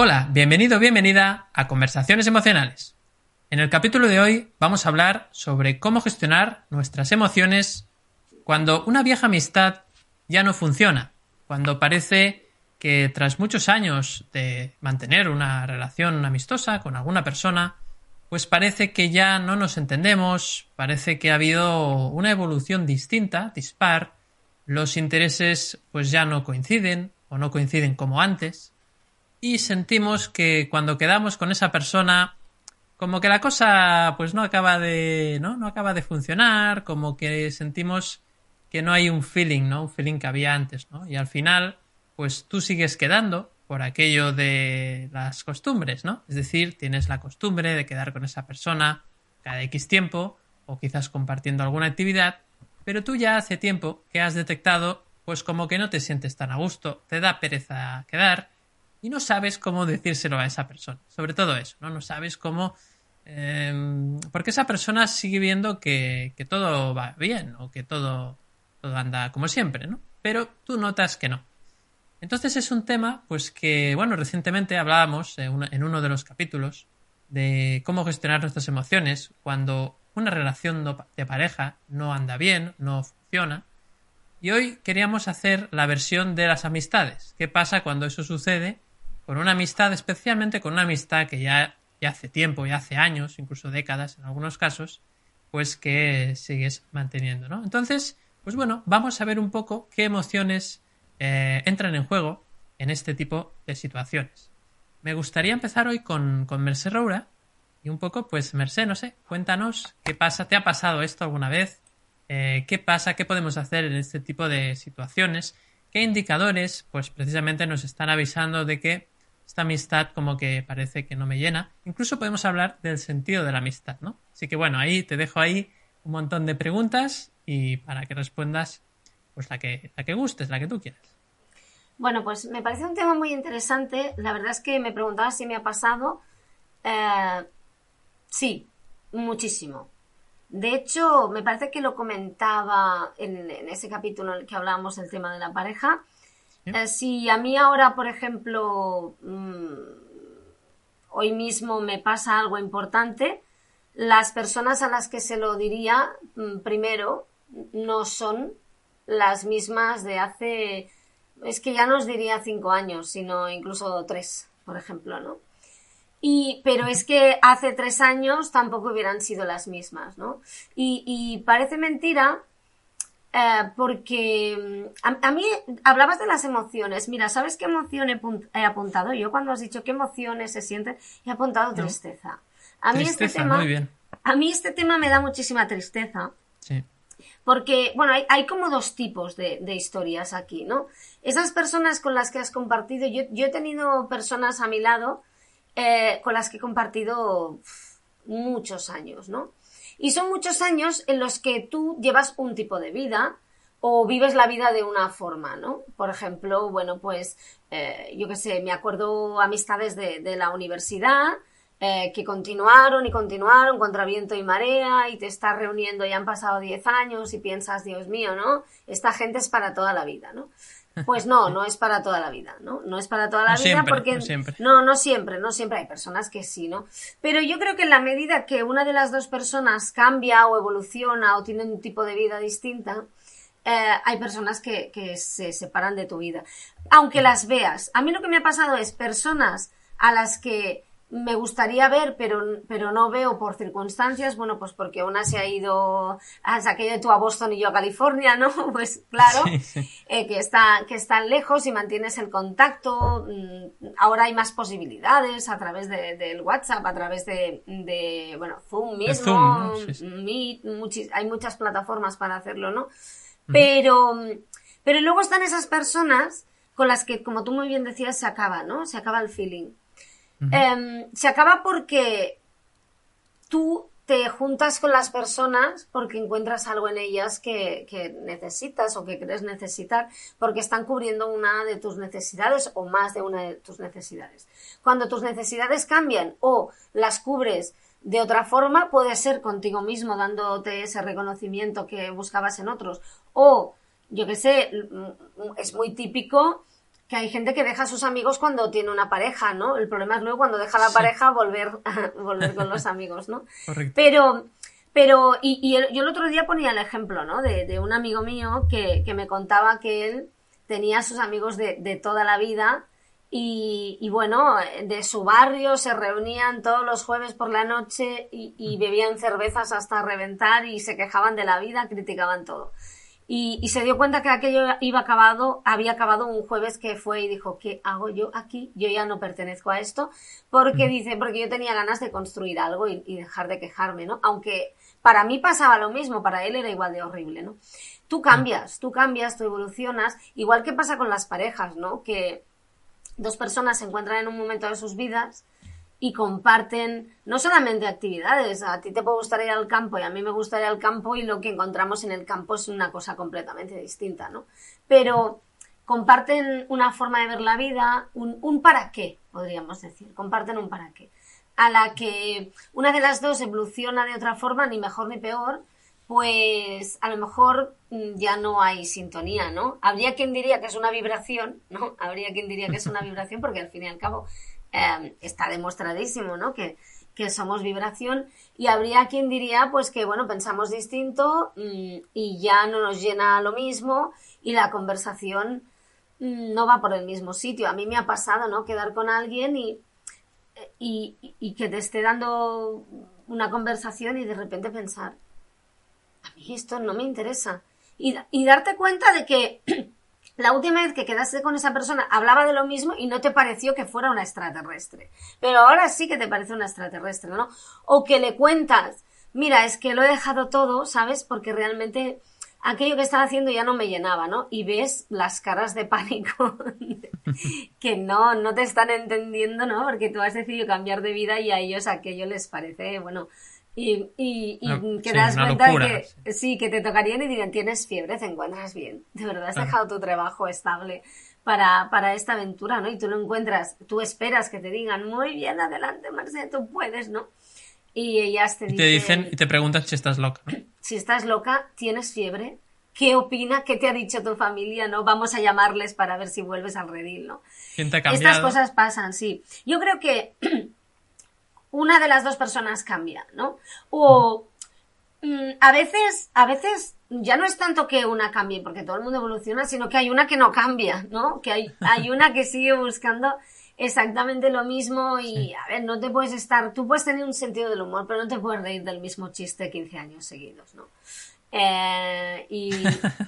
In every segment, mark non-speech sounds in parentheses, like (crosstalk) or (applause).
Hola, bienvenido, bienvenida a Conversaciones Emocionales. En el capítulo de hoy vamos a hablar sobre cómo gestionar nuestras emociones cuando una vieja amistad ya no funciona, cuando parece que tras muchos años de mantener una relación amistosa con alguna persona, pues parece que ya no nos entendemos, parece que ha habido una evolución distinta, dispar, los intereses pues ya no coinciden o no coinciden como antes, y sentimos que cuando quedamos con esa persona como que la cosa pues no acaba de no no acaba de funcionar como que sentimos que no hay un feeling no un feeling que había antes no y al final pues tú sigues quedando por aquello de las costumbres no es decir tienes la costumbre de quedar con esa persona cada x tiempo o quizás compartiendo alguna actividad pero tú ya hace tiempo que has detectado pues como que no te sientes tan a gusto te da pereza quedar y no sabes cómo decírselo a esa persona. Sobre todo eso, ¿no? No sabes cómo... Eh, porque esa persona sigue viendo que, que, todo va bien o que todo, todo anda como siempre, ¿no? Pero tú notas que no. Entonces es un tema, pues que, bueno, recientemente hablábamos en uno de los capítulos de cómo gestionar nuestras emociones cuando una relación de pareja no anda bien, no funciona. Y hoy queríamos hacer la versión de las amistades. ¿Qué pasa cuando eso sucede con una amistad, especialmente con una amistad que ya, ya hace tiempo, ya hace años, incluso décadas en algunos casos, pues que sigues manteniendo, ¿no? Entonces, pues bueno, vamos a ver un poco qué emociones eh, entran en juego en este tipo de situaciones. Me gustaría empezar hoy con, con Merced Roura y un poco, pues Merced, no sé, cuéntanos qué pasa, ¿te ha pasado esto alguna vez? Eh, ¿Qué pasa? ¿Qué podemos hacer en este tipo de situaciones? ¿Qué indicadores, pues precisamente nos están avisando de que esta amistad como que parece que no me llena. Incluso podemos hablar del sentido de la amistad, ¿no? Así que bueno, ahí te dejo ahí un montón de preguntas y para que respondas pues la que, la que gustes, la que tú quieras. Bueno, pues me parece un tema muy interesante. La verdad es que me preguntaba si me ha pasado. Eh, sí, muchísimo. De hecho, me parece que lo comentaba en, en, ese capítulo en el que hablábamos del tema de la pareja. Eh, si a mí ahora, por ejemplo, mmm, hoy mismo me pasa algo importante, las personas a las que se lo diría mmm, primero no son las mismas de hace, es que ya no os diría cinco años, sino incluso tres, por ejemplo, ¿no? Y, pero es que hace tres años tampoco hubieran sido las mismas, ¿no? Y, y parece mentira, eh, porque mm, a, a, mí hablabas de las emociones. Mira, ¿sabes qué emoción he, he, apuntado? Yo cuando has dicho qué emociones se sienten, he apuntado tristeza. A mí tristeza, este tema, muy bien. a mí este tema me da muchísima tristeza. Sí. Porque, bueno, hay, hay como dos tipos de, de, historias aquí, ¿no? Esas personas con las que has compartido, yo, yo he tenido personas a mi lado eh, con las que he compartido muchos años, ¿no? Y son muchos años en los que tú llevas un tipo de vida o vives la vida de una forma, ¿no? Por ejemplo, bueno, pues eh, yo qué sé, me acuerdo amistades de, la universidad eh, que continuaron y continuaron contra viento y marea y te estás reuniendo y han pasado 10 años y piensas, Dios mío, ¿no? Esta gente es para toda la vida, ¿no? Pues no, no es para toda la vida, ¿no? No es para toda la no vida siempre, porque no siempre. no, no siempre, no siempre hay personas que sí, ¿no? Pero yo creo que en la medida que una de las dos personas cambia o evoluciona o tiene un tipo de vida distinta, eh, hay personas que, que se separan de tu vida. Aunque las veas. A mí lo que me ha pasado es personas a las que me gustaría ver, pero, pero no veo por circunstancias, bueno, pues porque una se ha ido, se ha ido tú a Boston y yo a California, ¿no? (laughs) Pues claro, Sí, sí. eh, que, está, que están lejos y mantienes el contacto. mm, Ahora hay más posibilidades a través de- del WhatsApp, a través de, de bueno, Zoom mismo. Meet, muchis- hay muchas plataformas para hacerlo, ¿no? Pero, pero luego están esas personas con las que, como tú muy bien decías, se acaba, ¿no? Se acaba el feeling. Em, se acaba porque tú te juntas con las personas porque encuentras algo en ellas que, que necesitas o que crees necesitar porque están cubriendo una de tus necesidades o más de una de tus necesidades. Cuando tus necesidades cambian o las cubres de otra forma, puede ser contigo mismo dándote ese reconocimiento que buscabas en otros o, yo qué sé, es muy típico que hay gente que deja a sus amigos cuando tiene una pareja, ¿no? El problema es luego cuando deja la pareja volver, (laughs) volver con los amigos, ¿no? Correcto. Pero, pero, y, y el- yo el otro día ponía el ejemplo, ¿no? De, de un amigo mío que, que me contaba que él tenía a sus amigos de, de toda la vida y, y bueno, de su barrio se reunían todos los jueves por la noche y, y bebían cervezas hasta reventar y se quejaban de la vida, criticaban todo. Y, y se dio cuenta que aquello iba acabado, había acabado un jueves que fue y dijo, ¿qué hago yo aquí? Yo ya no pertenezco a esto, porque dice, porque yo tenía ganas de construir algo y, y dejar de quejarme, ¿no? Aunque para mí pasaba lo mismo, para él era igual de horrible, ¿no? Tú cambias, tú cambias, tú evolucionas, igual que pasa con las parejas, ¿no? Que dos personas se encuentran en un momento de sus vidas y comparten no solamente actividades, a ti te puede gustar ir al campo y a mí me gusta ir al campo y lo que encontramos en el campo es una cosa completamente distinta, ¿no? Pero comparten una forma de ver la vida, un, un para qué, podríamos decir, comparten un para qué, a la que una de las dos evoluciona de otra forma, ni mejor ni peor, pues a lo mejor mm, ya no hay sintonía, ¿no? Habría quien diría que es una vibración, ¿no? Habría quien diría que es una vibración porque al fin y al cabo eh, está demostradísimo, ¿no? Que, que somos vibración y habría quien diría pues que bueno pensamos distinto mm, y ya no nos llena lo mismo y la conversación mm, no va por el mismo sitio. A mí me ha pasado, ¿no? Quedar con alguien y, y, y que te esté dando una conversación y de repente pensar, a mí esto no me interesa. Y, y darte cuenta de que la última vez que quedaste con esa persona hablaba de lo mismo y no te pareció que fuera una extraterrestre. Pero ahora sí que te parece una extraterrestre, ¿no? O que le cuentas, mira, es que lo he dejado todo, ¿sabes? Porque realmente aquello que estaba haciendo ya no me llenaba, ¿no? Y ves las caras de pánico (laughs) que no, no te están entendiendo, ¿no? Porque tú has decidido cambiar de vida y a ellos aquello les parece, bueno, y, y, y No, que sí, te das cuenta locura, de que sí, que te tocarían y dirían, tienes fiebre, te encuentras bien. De verdad has Claro. dejado tu trabajo estable para, para esta aventura, ¿no? Y tú lo encuentras, tú esperas que te digan, muy bien, adelante, Marce, tú puedes, ¿no? Y ellas te Y te dicen y te preguntan si estás loca. ¿no? si estás loca, tienes fiebre, ¿qué opina? ¿Qué te ha dicho tu familia? ¿No? Vamos a llamarles para ver si vuelves al redil, ¿no? Estas cosas pasan, sí. Yo creo que (clears throat) una de las dos personas cambia, ¿no? O mm, a veces, a veces ya no es tanto que una cambie, porque todo el mundo evoluciona, sino que hay una que no cambia, ¿no? Que hay, (laughs) hay una que sigue buscando exactamente lo mismo y, a ver, no te puedes estar, tú puedes tener un sentido del humor, pero no te puedes reír del mismo chiste 15 años seguidos, ¿no? Eh, y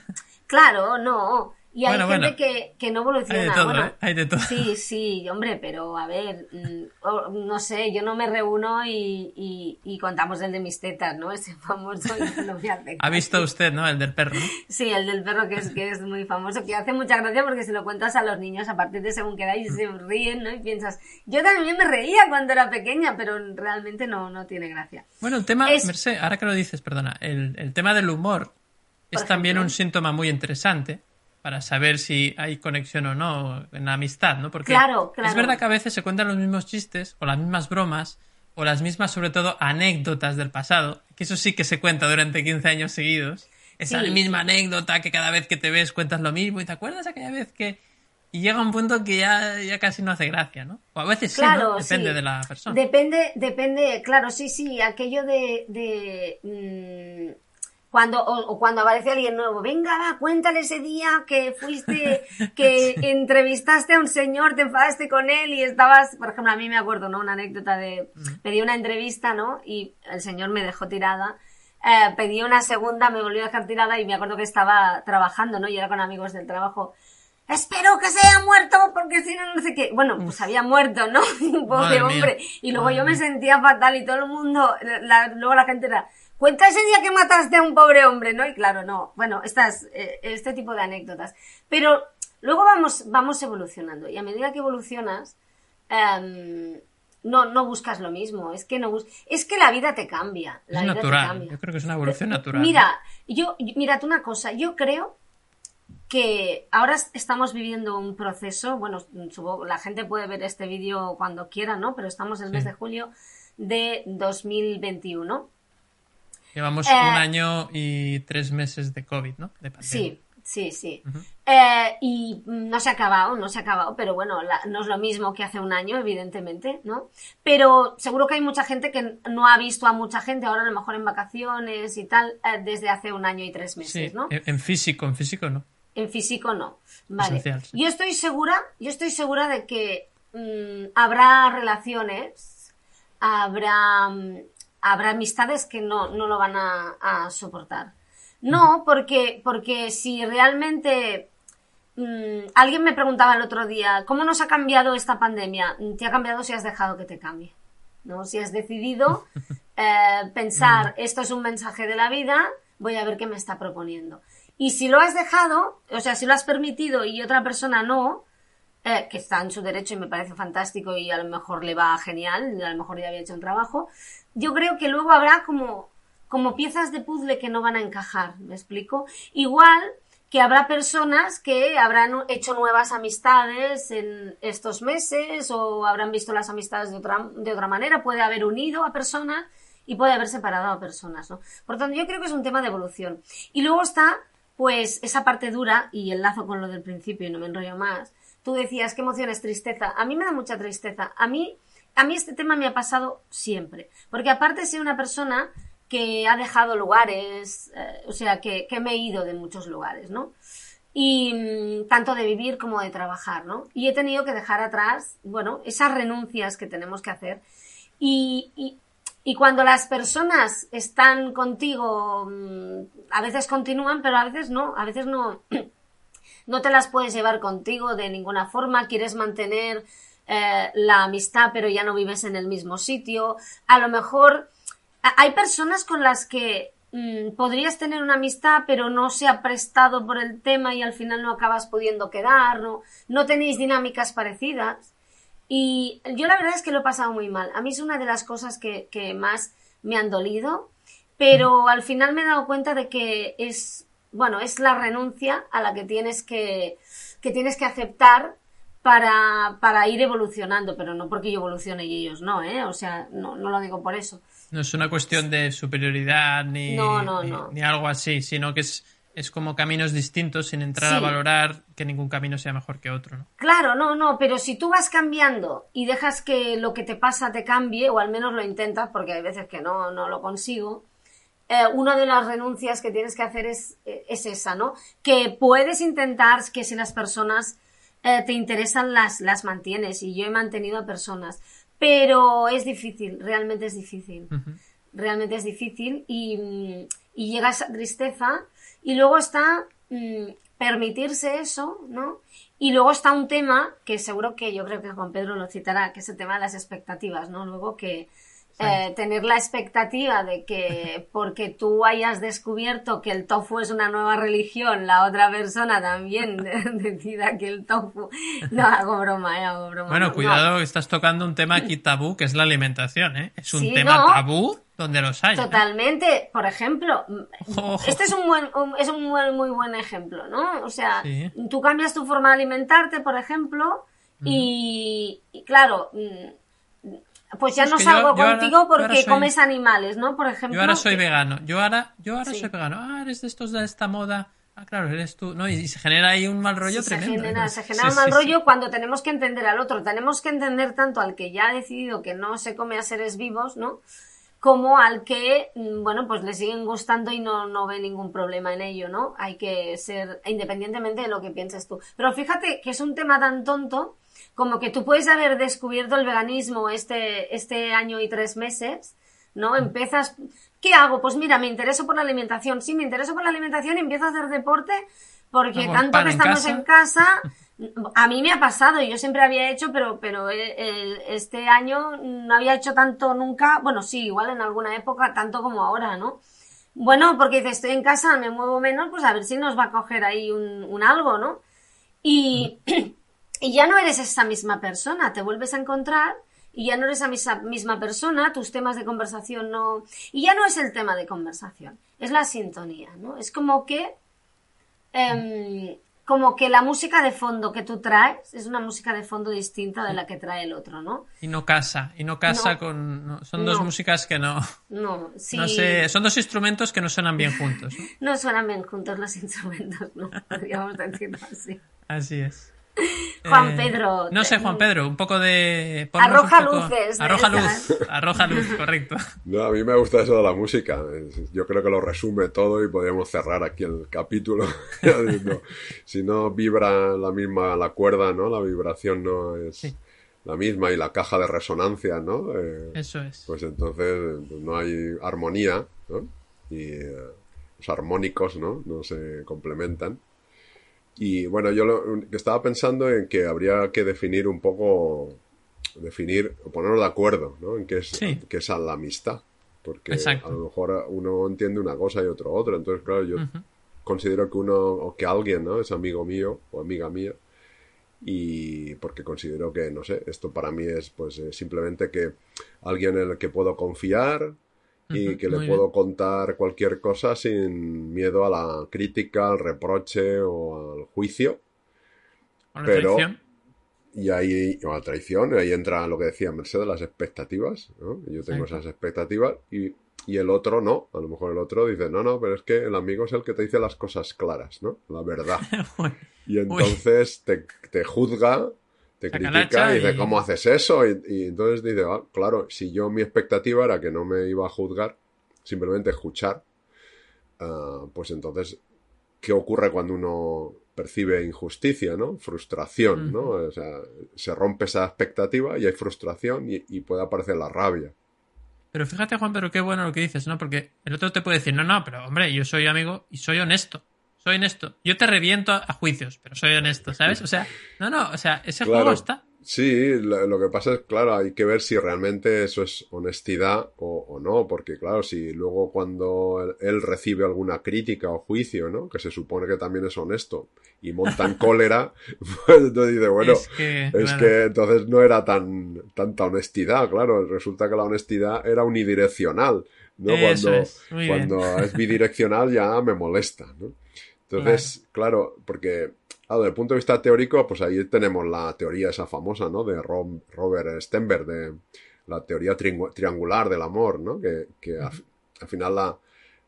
(laughs) claro, no. Y hay Bueno, gente bueno. Que, que no evoluciona. Hay de todo, bueno, ¿eh? Hay de todo. Sí, sí, hombre, pero a ver, mm, no sé, yo no me reúno y, y, y contamos el de mis tetas, ¿no? (laughs) Ese famoso y no me hace Ha visto usted, ¿no? El del perro. (laughs) Sí, el del perro que es, que es muy famoso, que hace mucha gracia porque se lo cuentas a los niños a partir de según y se ríen, ¿no? Y piensas, yo también me reía cuando era pequeña, pero realmente no, no tiene gracia. Bueno, el tema, Es- Mercé, ahora que lo dices, perdona, el, el tema del humor es también un síntoma muy interesante para saber si hay conexión o no en la amistad, ¿no? Porque Claro, claro. es verdad que a veces se cuentan los mismos chistes o las mismas bromas o las mismas, sobre todo, anécdotas del pasado, que eso sí que se cuenta durante 15 años seguidos. Esa Sí. misma anécdota que cada vez que te ves cuentas lo mismo y te acuerdas aquella vez que... Y llega un punto que ya, ya casi no hace gracia, ¿no? O a veces sí, Claro, ¿no? Depende sí. de la persona. Depende, depende, claro, sí, sí, aquello de, de mm, cuando, o, o cuando aparece alguien nuevo, venga, va, cuéntale ese día que fuiste, que (laughs) entrevistaste a un señor, te enfadaste con él y estabas, por ejemplo, a mí me acuerdo, ¿no? Una anécdota de, pedí una entrevista, ¿no? Y el señor me dejó tirada. Eh, pedí una segunda, me volvió a dejar tirada y me acuerdo que estaba trabajando, ¿no? Y era con amigos del trabajo. Espero que se haya muerto porque si no, no sé qué. Bueno, pues había muerto, ¿no? (laughs) Pobre Madre mía. hombre. Y luego Madre yo me mía. sentía fatal y todo el mundo, la- luego la gente era, cuenta ese día que mataste a un pobre hombre, ¿no? Y claro, no. Bueno, estas, eh, este tipo de anécdotas. Pero luego vamos, vamos evolucionando. Y a medida que evolucionas, em, no, no buscas lo mismo. Es que no bus es que la vida te cambia. La Es vida te natural. cambia. Yo creo que es una evolución natural. Mira, yo, mírate una cosa, yo creo que ahora es- estamos viviendo un proceso, bueno, supongo- la gente puede ver este vídeo cuando quiera, ¿no? Pero estamos en el mes Sí. de julio de 2021. Llevamos Eh, un año y tres meses de COVID, ¿no? De. Sí, Sí, sí. Eh, y no se ha acabado, no se ha acabado, pero bueno, no es lo mismo que hace un año, evidentemente, ¿no? Pero seguro que hay mucha gente que no ha visto a mucha gente ahora a lo mejor en vacaciones y tal, eh, desde hace un año y tres meses, ¿no? En físico, en físico no. En físico no. Vale. Yo estoy segura, yo estoy segura de que mm, habrá relaciones, habrá, mm, habrá amistades que no, no lo van a soportar no, porque, porque si realmente mm, alguien me preguntaba el otro día, ¿cómo nos ha cambiado esta pandemia? Te ha cambiado si has dejado que te cambie. ¿no? Si has decidido (laughs) eh, pensar, esto es un mensaje de la vida, voy a ver qué me está proponiendo. Y si lo has dejado, o sea, si lo has permitido y otra persona no, eh, que está en su derecho y me parece fantástico y a lo mejor le va genial, a lo mejor ya había hecho un trabajo, yo creo que luego habrá como como piezas de puzzle que no van a encajar, ¿me explico? Igual que habrá personas que habrán hecho nuevas amistades en estos meses o habrán visto las amistades de otra, de otra manera, puede haber unido a personas y puede haber separado a personas, ¿no? Por tanto, yo creo que es un tema de evolución. Y luego está, pues, esa parte dura, y enlazo con lo del principio y no me enrollo más. Tú decías, ¿qué emoción es tristeza? A mí me da mucha tristeza. A mí, a mí este tema me ha pasado siempre. Porque aparte ser una persona que ha dejado lugares, eh, o sea, que, me he ido de muchos lugares, ¿no? Y mm, tanto de vivir como de trabajar, ¿no? Y he tenido que dejar atrás, bueno, esas renuncias que tenemos que hacer. Y, y, y cuando las personas están contigo, mm, a veces continúan, pero a veces no, a veces no, (clears throat) no te las puedes llevar contigo de ninguna forma, quieres mantener eh, la amistad, pero ya no vives en el mismo sitio. A lo mejor hay personas con las que mm, podrías tener una amistad, pero no se ha prestado por el tema y al final no acabas pudiendo quedar, no, no tenéis dinámicas parecidas. Y yo la verdad es que lo he pasado muy mal. A mí es una de las cosas que, que más me han dolido, pero al final me he dado cuenta de que es, bueno, es la renuncia a la que tienes que, que tienes que aceptar para, para ir evolucionando, pero no porque yo evolucione y ellos no, ¿eh? O sea, no, no lo digo por eso. No es una cuestión de superioridad ni, ni, algo así, sino que es, es como caminos distintos sin entrar a valorar que ningún camino sea mejor que otro. ¿no? Claro, no, no, pero si tú vas cambiando y dejas que lo que te pasa te cambie, o al menos lo intentas, porque hay veces que no, no lo consigo, eh, una de las renuncias que tienes que hacer es, eh, es esa, ¿no? Que puedes intentar que si las personas eh, te interesan, las, las mantienes. Y yo he mantenido a personas pero es difícil, realmente es difícil. Realmente es difícil y, y, llega esa tristeza y luego está mm, permitirse eso, ¿no? Y luego está un tema que seguro que yo creo que Juan Pedro lo citará, que es el tema de las expectativas, ¿no? Luego que eh, tener la expectativa de que porque tú hayas descubierto que el tofu es una nueva religión, la otra persona también (laughs) decida que el tofu... No, hago broma, eh, hago broma. Bueno, cuidado, estás tocando un tema aquí tabú, que es la alimentación, ¿eh? Es un tema tabú donde los hay. ¿eh? Totalmente. Por ejemplo, este es un buen, es un muy buen ejemplo, ¿no? O sea, tú cambias tu forma de alimentarte, por ejemplo, y, y claro mm, pues ya no salgo contigo porque comes animales, ¿no? Por ejemplo. Yo ahora soy vegano. Yo ahora, yo ahora soy vegano. Ah, eres de estos de esta moda. Ah, claro, eres tú. No, y, se genera ahí un mal rollo tremendo. Se genera, se genera un mal rollo cuando tenemos que entender al otro. Tenemos que entender tanto al que ya ha decidido que no se come a seres vivos, ¿no? Como al que, mm, bueno, pues le siguen gustando y no, no ve ningún problema en ello, ¿no? Hay que ser, independientemente de lo que pienses tú. Pero fíjate que es un tema tan tonto como que tú puedes haber descubierto el veganismo este, este año y tres meses, ¿no? Empiezas, ¿qué hago? Pues mira, me intereso por la alimentación. Sí, me intereso por la alimentación y empiezo a hacer deporte porque tanto que estamos en casa, a mí me ha pasado, yo siempre había hecho, pero, pero este año no había hecho tanto nunca, bueno, sí, igual en alguna época, tanto como ahora, ¿no? Bueno, porque dice, estoy en casa, me muevo menos, pues a ver si nos va a coger ahí un, un algo, ¿no? Y, (clears throat) Y ya no eres esa misma persona, te vuelves a encontrar y ya no eres esa misma persona, tus temas de conversación no... Y ya no es el tema de conversación, es la sintonía, ¿no? Es como que... Em, como que la música de fondo que tú traes es una música de fondo distinta de la que trae el otro, ¿no? Y no casa, y no casa No. con... no, son dos No. músicas que no... No, sí. No sé, son dos instrumentos que no suenan bien juntos. ¿no? (laughs) No suenan bien juntos los instrumentos, ¿no? (laughs) Podríamos decirlo así. Así es. (laughs) Juan Eh, Pedro. No sé, Juan Pedro, un poco de... Arroja un poco- luces de Arroja esas. luz, (laughs) (laughs) arroja luz, correcto. No, a mí me gusta eso de la música. Yo creo que lo resume todo y podríamos cerrar aquí el capítulo. si no vibra la misma la cuerda, ¿no? La vibración no es Sí. la misma y la caja de resonancia, ¿no? Eh, Eso es. pues entonces pues no hay armonía, ¿no? Y eh, los armónicos, ¿no? No se complementan. Y bueno, yo lo, que estaba pensando en que habría que definir un poco, definir, o ponernos de acuerdo, ¿no? En qué es, Sí. qué es la amistad. Porque Exacto. a lo mejor uno entiende una cosa y otro otra. Entonces, claro, yo considero que uno, o que alguien, ¿no? Es amigo mío o amiga mía. Y porque considero que, no sé, esto para mí es pues eh, simplemente que alguien en el que puedo confiar y que le puedo contar cualquier cosa sin miedo a la crítica, al reproche o al juicio. Con la pero- traición. Y ahí, o a la traición, y ahí entra lo que decía Mercedes, las expectativas, ¿no? Yo tengo esas expectativas y, y el otro no. A lo mejor el otro dice, no, no, pero es que el amigo es el que te dice las cosas claras, ¿no? La verdad. (laughs) Y entonces te, te juzga, te critica y dice, y- ¿cómo haces eso? Y, y entonces dice, ah, claro, si yo mi expectativa era que no me iba a juzgar, simplemente escuchar, ah, pues entonces, ¿qué ocurre cuando uno percibe injusticia, ¿no? Frustración, ¿no? O sea, se rompe esa expectativa y hay frustración y, y puede aparecer la rabia. Pero fíjate, Juan Pedro, qué bueno lo que dices, ¿no? Porque el otro te puede decir, no, no, pero hombre, yo soy amigo y soy honesto. Soy honesto. Yo te reviento a, a juicios, pero soy honesto, ¿sabes? O sea, no, no, o sea, ese Claro. juego está. Sí, lo, lo que pasa es, claro, hay que ver si realmente eso es honestidad o, o no, porque claro, si luego cuando él, él recibe alguna crítica o juicio, ¿no? Que se supone que también es honesto y monta en (laughs) cólera, pues entonces dice, bueno, es que, es claro, que entonces no era tan tanta honestidad, claro, resulta que la honestidad era unidireccional, ¿no? Eso cuando es, bien. cuando es bidireccional ya me molesta, ¿no? Entonces, claro, porque claro, desde el punto de vista teórico, pues ahí tenemos la teoría esa famosa, ¿no? De Ro- Robert Stenberg, de la teoría triangu- triangular del amor, ¿no? Que, al final la,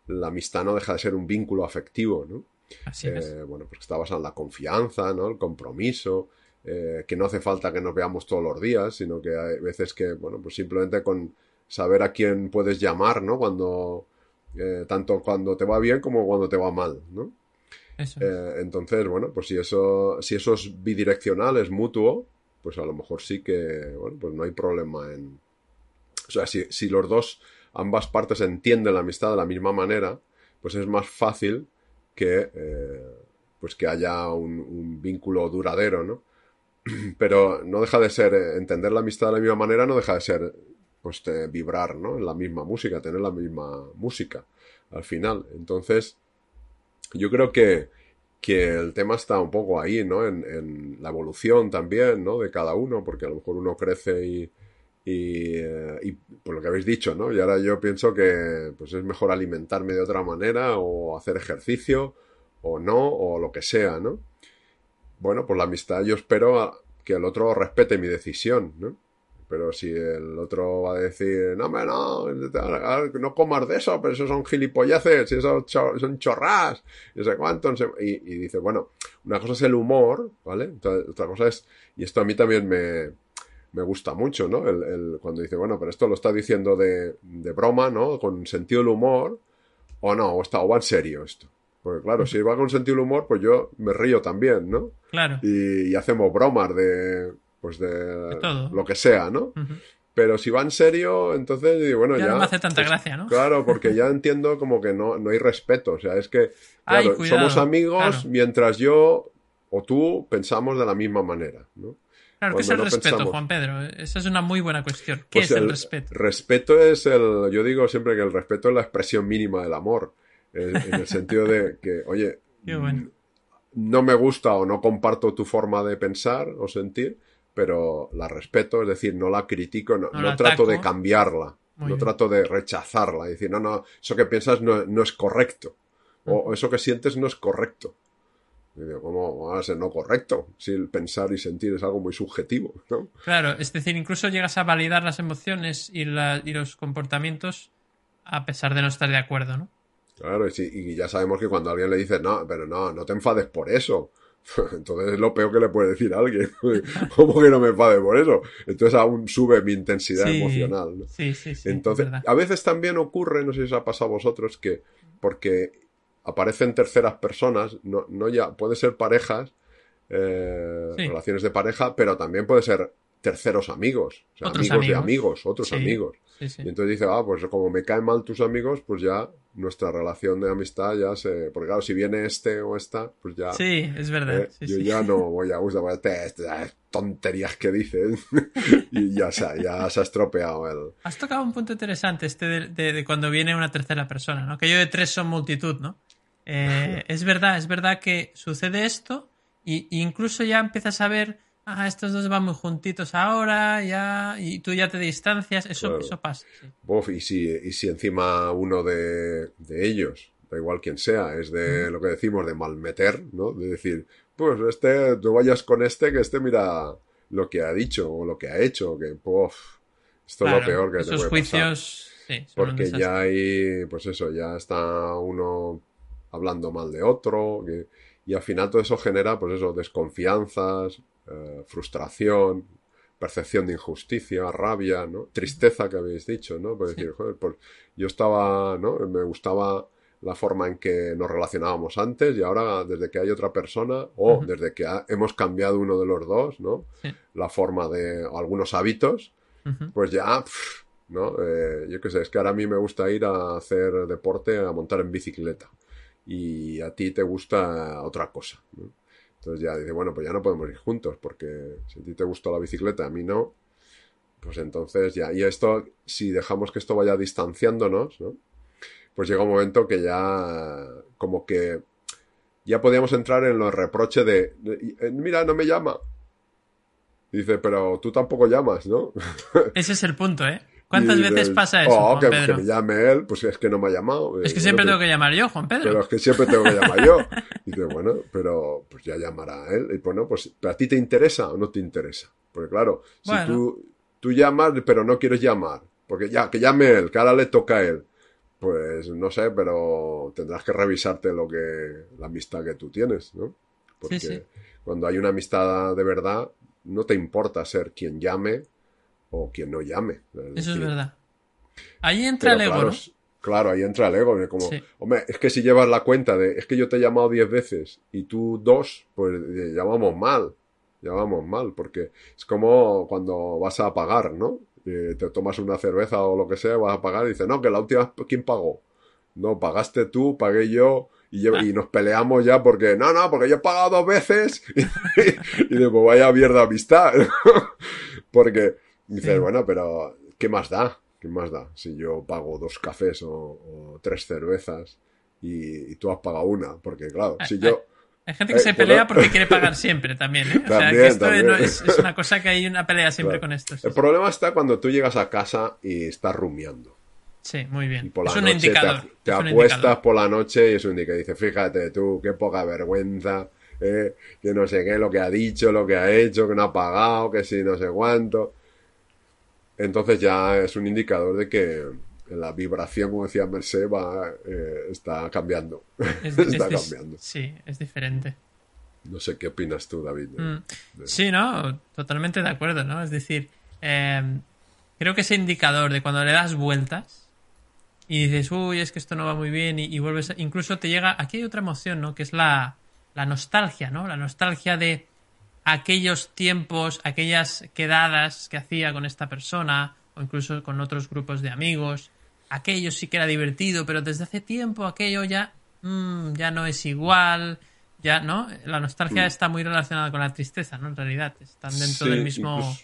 la amistad no deja de ser un vínculo afectivo, ¿no? Así es. Eh, bueno, pues está basado en la confianza, ¿no? El compromiso, eh, que no hace falta que nos veamos todos los días, sino que hay veces que, bueno, pues simplemente con saber a quién puedes llamar, ¿no? Cuando, eh, tanto cuando te va bien como cuando te va mal, ¿no? Eh, entonces, bueno, pues si eso, si eso es bidireccional, es mutuo, pues a lo mejor sí que, bueno, pues no hay problema en... O sea, si, si los dos, ambas partes entienden la amistad de la misma manera, pues es más fácil que, eh, pues que haya un, vínculo duradero, ¿no? (clears throat) Pero no deja de ser, eh, entender la amistad de la misma manera no deja de ser, pues, vibrar, ¿no? En la misma música, tener la misma música al final. Entonces, yo creo que, que el tema está un poco ahí, ¿no? En, la evolución también, ¿no? De cada uno, porque a lo mejor uno crece y, y, eh, y por lo que habéis dicho, ¿no? Y ahora yo pienso que pues es mejor alimentarme de otra manera o hacer ejercicio o no, o lo que sea, ¿no? Bueno, pues la amistad yo espero que el otro respete mi decisión, ¿no? Pero si el otro va a decir, no, hombre, no, no comas de eso, pero eso son gilipolleces, y eso son chorras, y no sé cuánto, no sé- y, y dice, bueno, una cosa es el humor, ¿vale? Entonces, otra cosa es, y esto a mí también me, me gusta mucho, ¿no? El, el- cuando dice, bueno, pero esto lo está diciendo de, de broma, ¿no? Con sentido del humor, o no, o, está, o va en serio esto. Porque claro, si va con sentido del humor, pues yo me río también, ¿no? Claro. Y, y hacemos bromas de, pues de, lo que sea, ¿no? Pero si va en serio, entonces bueno, Ya ya. no me hace tanta gracia, ¿no? Claro, porque ya entiendo como que no, no hay respeto. O sea, es que, Ay, claro, cuidado, somos amigos claro. mientras yo o tú pensamos de la misma manera, ¿no? Claro, ¿qué es el no respeto, pensamos. Juan Pedro? Esa es una muy buena cuestión. ¿Qué Pues es el, respeto? Respeto es el. Yo digo siempre que el respeto es la expresión mínima del amor. En, en el sentido de que, oye, (laughs) bueno. no me gusta o no comparto tu forma de pensar o sentir, pero la respeto, es decir, no la critico, no, No no la trato de cambiarla, Muy no bien. trato de rechazarla, decir, no, no, eso que piensas no, no es correcto, o, o eso que sientes no es correcto. Y digo, ¿cómo va a ser no correcto? Si el pensar y sentir es algo muy subjetivo, ¿no? Claro, es decir, incluso llegas a validar las emociones y, la, y los comportamientos a pesar de no estar de acuerdo, ¿no? Claro, y, si- y ya sabemos que cuando alguien le dice, no, pero no, no te enfades por eso. (laughs) Entonces es lo peor que le puede decir a alguien. (laughs) ¿Cómo que no me enfade por eso? Entonces aún sube mi intensidad Sí, emocional. ¿no? Sí, sí, sí. Entonces, a veces también ocurre, no sé si os ha pasado a vosotros, que porque aparecen terceras personas, no, no ya, puede ser parejas, eh, Sí. relaciones de pareja, pero también puede ser terceros amigos, o sea, Otros amigos, de amigos. otros Sí, amigos. Sí. Y entonces dice, ah, pues como me caen mal tus amigos, pues ya nuestra relación de amistad ya se... Porque claro, si viene este o esta, pues ya... Sí, es verdad. eh, sí, yo sí. ya no voy a usar tonterías que dices (laughs) y ya se, ha- ya se ha estropeado el... Has tocado un punto interesante este de, de- de cuando viene una tercera persona, ¿no? Que yo de tres son multitud, ¿no? Eh, es verdad, es verdad que sucede esto y, y incluso ya empiezas a ver, ah, estos dos van muy juntitos ahora, ya, y tú ya te distancias, eso, Claro. eso pasa. sí. Bof, y si, y si encima uno de, de ellos, da igual quien sea, es de lo que decimos de malmeter, ¿no? De decir, pues este, no vayas con este, que este mira lo que ha dicho o lo que ha hecho, que, bof, esto es lo peor que te esos puede pasar. juicios, sí, son un Porque ya hay, pues eso, ya está uno hablando mal de otro, que- y al final todo eso genera, pues eso, desconfianzas, eh, frustración, percepción de injusticia, rabia, ¿no? Tristeza que habéis dicho, ¿no? Pues decir, joder, pues yo estaba, ¿no? Me gustaba la forma en que nos relacionábamos antes y ahora desde que hay otra persona o desde que ha- hemos cambiado uno de los dos, ¿no? Sí. La forma de algunos hábitos, pues ya, ¿no? Eh, yo qué sé, es que ahora a mí me gusta ir a hacer deporte, a montar en bicicleta. Y a ti te gusta otra cosa, ¿no? Entonces ya dice, bueno, pues ya no podemos ir juntos, porque si a ti te gusta la bicicleta, a mí no, pues entonces ya, y esto, si dejamos que esto vaya distanciándonos, ¿no? Pues llega un momento que ya, como que, ya podíamos entrar en los reproches de, de, eh, mira, no me llama. Dice, pero tú tampoco llamas, ¿no? Ese es el punto, ¿eh? ¿Cuántas Y veces dices, pasa eso, Oh, Juan que, Pedro? que me llame él, pues es que no me ha llamado. Es que Eh, siempre tengo que llamar yo, Juan Pedro. Pero es que siempre tengo que llamar yo. Y (laughs) dice, bueno, pero pues ya llamará a él. Y bueno, pues, ¿pero a ti te interesa o no te interesa? Porque claro, si tú, tú llamas, pero no quieres llamar, porque ya, que llame él, que ahora le toca a él, pues no sé, pero tendrás que revisarte lo que, la amistad que tú tienes, ¿no? Porque sí. cuando hay una amistad de verdad, no te importa ser quien llame o quien no llame. Eso es verdad. Ahí entra pero el ego, claro, ¿no? Claro, ahí entra el ego. de Como, Sí. hombre, es que si llevas la cuenta de, es que yo te he llamado 10 veces y tú dos, pues eh, ya vamos mal. Ya vamos mal, porque es como cuando vas a pagar, ¿no? Eh, te tomas una cerveza o lo que sea, vas a pagar y dices, no, que la última, ¿quién pagó? No, pagaste tú, pagué yo, y, yo- y nos peleamos ya porque, no, no, porque yo he pagado dos veces, (laughs) y después vaya mierda amistad, (laughs) porque dices, Sí. bueno, pero ¿qué más da? ¿Qué más da? Si yo pago dos cafés o, o tres cervezas y, y tú has pagado una, porque claro, si yo... Hay gente que Eh, se pelea porque quiere pagar (laughs) siempre también, ¿eh? O sea, que esto no es, es una cosa que hay una pelea siempre Claro. con esto. sí, El problema está cuando tú llegas a casa y estás rumiando. Sí, muy Y bien. por la Es un noche indicador. te, te es un acuestas indicador. por la noche y es un indicador. Dice, fíjate tú, qué poca vergüenza, eh, que no sé qué, lo que ha dicho, lo que ha hecho, que no ha pagado, que si no sé cuánto. Entonces ya es un indicador de que la vibración, como decía Merced, va, eh, está cambiando. Es- (laughs) está es- cambiando. Sí, es diferente. No sé qué opinas tú, David. de- Mm. de- Sí, no, totalmente de acuerdo, ¿no? Es decir, eh, creo que ese indicador de cuando le das vueltas y dices, uy, es que esto no va muy bien y, y vuelves, a- incluso te llega, aquí hay otra emoción, ¿no? Que es la, la nostalgia, ¿no? La nostalgia de aquellos tiempos, aquellas quedadas que hacía con esta persona o incluso con otros grupos de amigos. Aquello sí que era divertido, pero desde hace tiempo aquello ya, mm, ya no es igual. Ya, ¿no? La nostalgia Mm. está muy relacionada con la tristeza, ¿no? En realidad, están dentro Sí, del mismo... Incluso,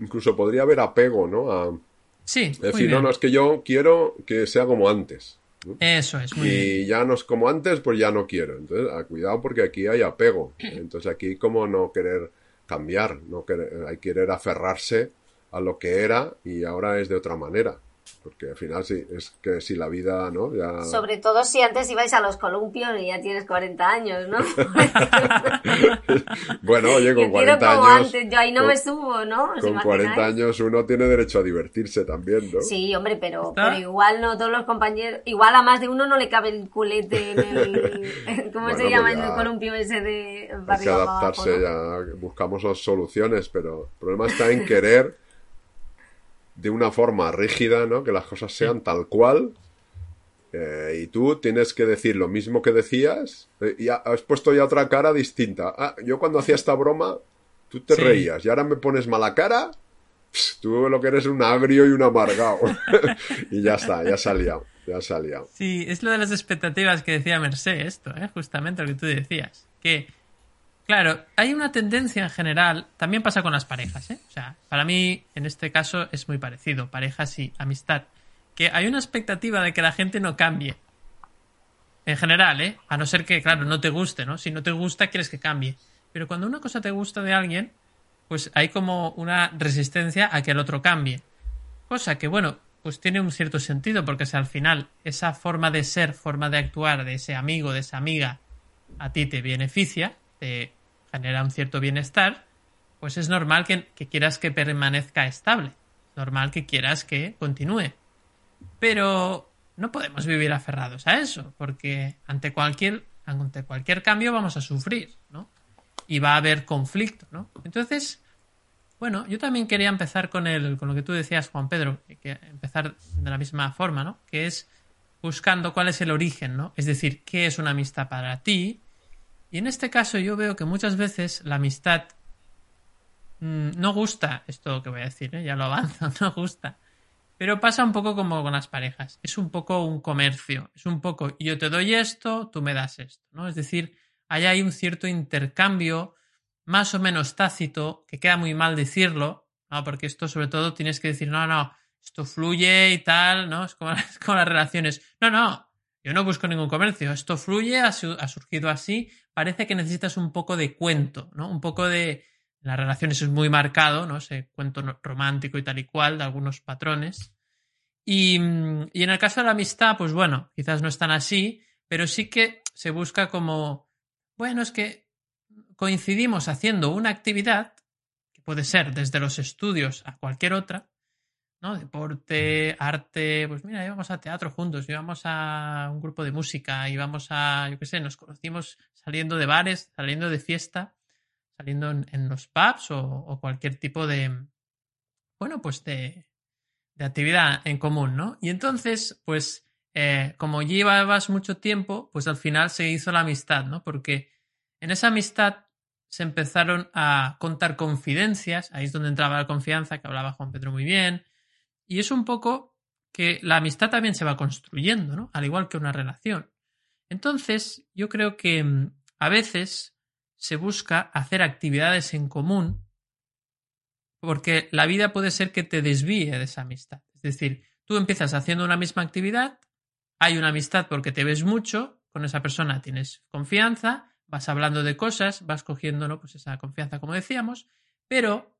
incluso podría haber apego, ¿no? A, Sí, es decir, no, no, es que yo quiero que sea como antes. ¿No? Eso es, muy y bien. ya no es como antes, pues ya no quiero. Entonces, ah, cuidado porque aquí hay apego. Entonces, aquí como no querer cambiar, no querer, hay querer aferrarse a lo que era y ahora es de otra manera. Porque al final sí, es que si la vida, ¿no? Ya... Sobre todo si antes ibais a los columpios y ya tienes 40 años, ¿no? (laughs) bueno, oye, con Yo 40 quiero como años... antes, yo ahí no con- me subo, ¿no? ¿Os Con 40 imagináis? años uno tiene derecho a divertirse también, ¿no? Sí, hombre, pero, pero igual no todos los compañeros, igual a más de uno no le cabe el culete en el, (laughs) ¿cómo Bueno, se llama? pues En ya. el columpio ese de Hay que abajo, adaptarse, ¿no? ya buscamos las soluciones, pero el problema está en querer de una forma rígida, ¿no? Que las cosas sean tal cual. eh, y tú tienes que decir lo mismo que decías eh, y ha- has puesto ya otra cara distinta. Ah, yo cuando hacía esta broma, tú te Sí. reías y ahora me pones mala cara. Pss, Tú lo que eres un agrio y un amargado. (laughs) y ya está, ya liado, ya liado. Sí, es lo de las expectativas que decía Mercé, esto, ¿eh? justamente lo que tú decías. Que, claro, hay una tendencia en general, también pasa con las parejas, ¿eh? O sea, para mí, en este caso, es muy parecido, parejas y amistad. Que hay una expectativa de que la gente no cambie. En general, ¿eh? A no ser que, claro, no te guste, ¿no? Si no te gusta, quieres que cambie. Pero cuando una cosa te gusta de alguien, pues hay como una resistencia a que el otro cambie. Cosa que, bueno, pues tiene un cierto sentido, porque si al final esa forma de ser, forma de actuar de ese amigo, de esa amiga, a ti te beneficia, te genera un cierto bienestar, pues es normal que, que quieras que permanezca estable. Normal que quieras que continúe. Pero no podemos vivir aferrados a eso, porque ante cualquier, ante cualquier cambio vamos a sufrir, ¿no? Y va a haber conflicto, ¿no? Entonces, bueno, yo también quería empezar con, el, con lo que tú decías, Juan Pedro, que- que empezar de la misma forma, ¿no? Que es buscando cuál es el origen, ¿no? Es decir, qué es una amistad para ti. Y en este caso yo veo que muchas veces la amistad mm, no gusta, esto que voy a decir, ¿eh? ya lo avanzo, (laughs) no gusta. Pero pasa un poco como con las parejas. Es un poco un comercio. Es un poco yo te doy esto, tú me das esto, ¿no? Es decir, ahí hay un cierto intercambio más o menos tácito, que queda muy mal decirlo, ¿no? Porque esto sobre todo tienes que decir, no, no, esto fluye y tal, ¿no? Es como, (laughs) es como las relaciones. No, no, yo no busco ningún comercio, esto fluye, ha, su- ha surgido así, parece que necesitas un poco de cuento, ¿no? Un poco de... Las relaciones es muy marcado, ¿no? Ese cuento romántico y tal y cual, de algunos patrones. Y, y en el caso de la amistad, pues bueno, quizás no es tan así, pero sí que se busca como, bueno, es que coincidimos haciendo una actividad, que puede ser desde los estudios a cualquier otra, ¿no? Deporte, arte, pues mira, íbamos a teatro juntos, íbamos a un grupo de música, íbamos a, yo qué sé, nos conocimos saliendo de bares, saliendo de fiesta, saliendo en, en los pubs o, cualquier tipo de, bueno, pues de, de actividad en común, ¿no? Y entonces, pues, eh, como llevabas mucho tiempo, pues al final se hizo la amistad, ¿no? Porque en esa amistad se empezaron a contar confidencias, ahí es donde entraba la confianza, que hablaba Juan Pedro muy bien, y es un poco que la amistad también se va construyendo, ¿no? Al igual que una relación. Entonces, yo creo que mm, a veces se busca hacer actividades en común porque la vida puede ser que te desvíe de esa amistad. Es decir, tú empiezas haciendo una misma actividad, hay una amistad porque te ves mucho, con esa persona tienes confianza, vas hablando de cosas, vas cogiendo pues esa confianza, como decíamos, pero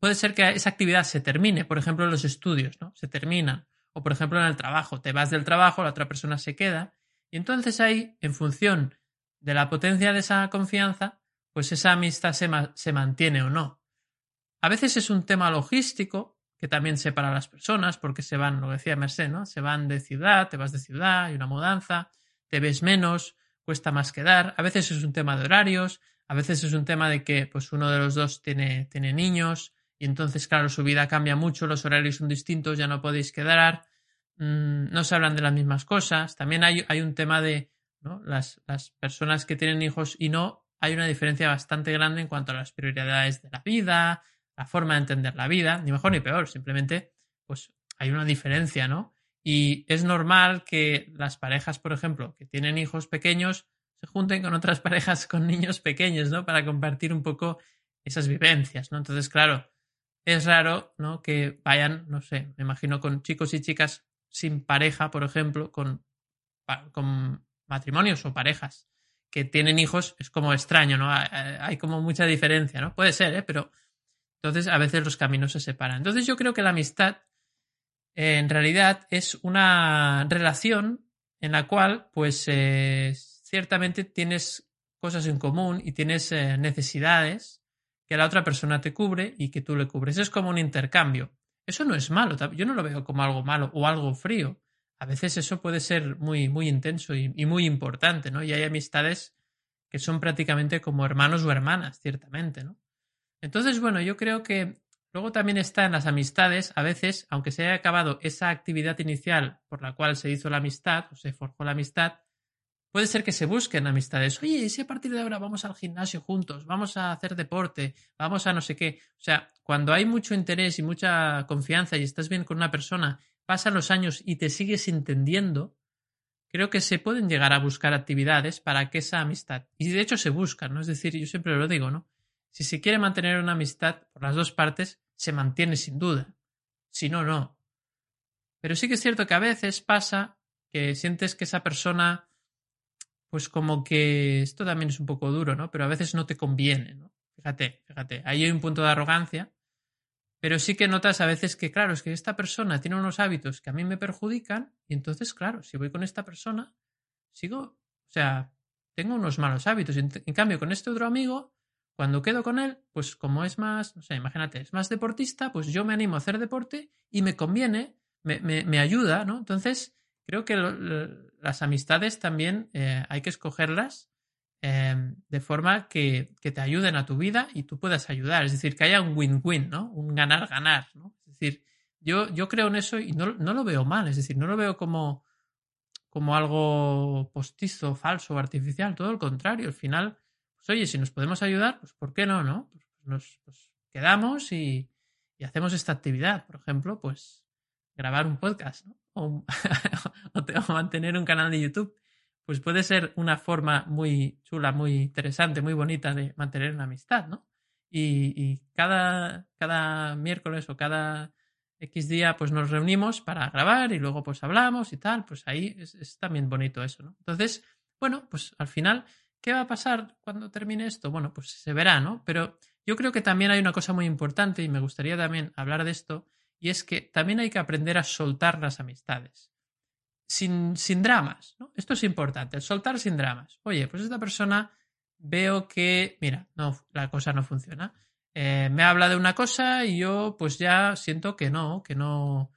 puede ser que esa actividad se termine, por ejemplo, en los estudios, ¿no? Se terminan. O, por ejemplo, en el trabajo. Te vas del trabajo, la otra persona se queda. Y entonces ahí, en función de la potencia de esa confianza, pues esa amistad se, se mantiene o no. A veces es un tema logístico que también separa a las personas porque se van, lo decía Merced, ¿no? Se van de ciudad, te vas de ciudad, hay una mudanza, te ves menos, cuesta más quedar. A veces es un tema de horarios, a veces es un tema de que pues uno de los dos tiene, tiene niños y entonces, claro, su vida cambia mucho, los horarios son distintos, ya no podéis quedar, mm, no se hablan de las mismas cosas. También hay, hay un tema de ¿no? las, las personas que tienen hijos y no, hay una diferencia bastante grande en cuanto a las prioridades de la vida, la forma de entender la vida, ni mejor ni peor, simplemente pues hay una diferencia, ¿no? Y es normal que las parejas, por ejemplo, que tienen hijos pequeños, se junten con otras (laughs) parejas con niños pequeños, ¿no? Para compartir un poco esas vivencias, ¿no? Entonces, claro, es raro, ¿no? Que vayan, no sé, me imagino con chicos y chicas sin pareja, por ejemplo, con, con matrimonios o parejas que tienen hijos, es como extraño, ¿no? Hay, como mucha diferencia, ¿no? Puede ser, ¿eh? Pero entonces a veces los caminos se separan. Entonces yo creo que la amistad en realidad es una relación en la cual, pues, eh, ciertamente tienes cosas en común y tienes eh, necesidades que la otra persona te cubre y que tú le cubres. Es como un intercambio. Eso no es malo, yo no lo veo como algo malo o algo frío. A veces eso puede ser muy, muy intenso y, muy importante, ¿no? Y hay amistades que son prácticamente como hermanos o hermanas, ciertamente, ¿no? Entonces, bueno, yo creo que luego también está en las amistades, a veces, aunque se haya acabado esa actividad inicial por la cual se hizo la amistad o se forjó la amistad, Puede ser que se busquen amistades. Oye, si a partir de ahora vamos al gimnasio juntos, vamos a hacer deporte, vamos a no sé qué. O sea, cuando hay mucho interés y mucha confianza y estás bien con una persona, pasan los años y te sigues entendiendo, creo que se pueden llegar a buscar actividades para que esa amistad. Y de hecho se buscan, ¿no? Es decir, yo siempre lo digo, ¿no? Si se quiere mantener una amistad por las dos partes, se mantiene sin duda. Si no, no. Pero sí que es cierto que a veces pasa que sientes que esa persona pues como que esto también es un poco duro, ¿no? Pero a veces no te conviene, ¿no? Fíjate, fíjate, ahí hay un punto de arrogancia, pero sí que notas a veces que, claro, es que esta persona tiene unos hábitos que a mí me perjudican y entonces, claro, si voy con esta persona, sigo, o sea, tengo unos malos hábitos. En, cambio, con este otro amigo, cuando quedo con él, pues como es más, no sé, imagínate, es más deportista, pues yo me animo a hacer deporte y me conviene, me, me, me ayuda, ¿no? Entonces, creo que las amistades también eh, hay que escogerlas em, de forma que, te ayuden a tu vida y tú puedas ayudar. Es decir, que haya un win-win, ¿no? Un ganar-ganar, ¿no? Es decir, yo, yo creo en eso y no, lo veo mal, es decir, no lo veo como, como algo postizo, falso, artificial, todo lo contrario. Al final, pues oye, si nos podemos ayudar, pues ¿por qué no, no? Pues nos pues quedamos y, y hacemos esta actividad, por ejemplo, pues grabar un podcast, ¿no? (laughs) o, mantener un canal de YouTube, pues puede ser una forma muy chula, muy interesante, muy bonita de mantener una amistad, ¿no? Y, cada, cada miércoles o cada X día pues nos reunimos para grabar y luego pues hablamos y tal, pues ahí es, es, también bonito eso, ¿no? Entonces, bueno, pues al final, ¿qué va a pasar cuando termine esto? Bueno, pues se verá, ¿no? Pero yo creo que también hay una cosa muy importante y me gustaría también hablar de esto, y es que también hay que aprender a soltar las amistades. Sin, sin dramas, ¿no? Esto es importante, el soltar sin dramas. Oye, pues esta persona veo que, mira, no, la cosa no funciona. Eh, me habla de una cosa y yo pues ya siento que no, que no,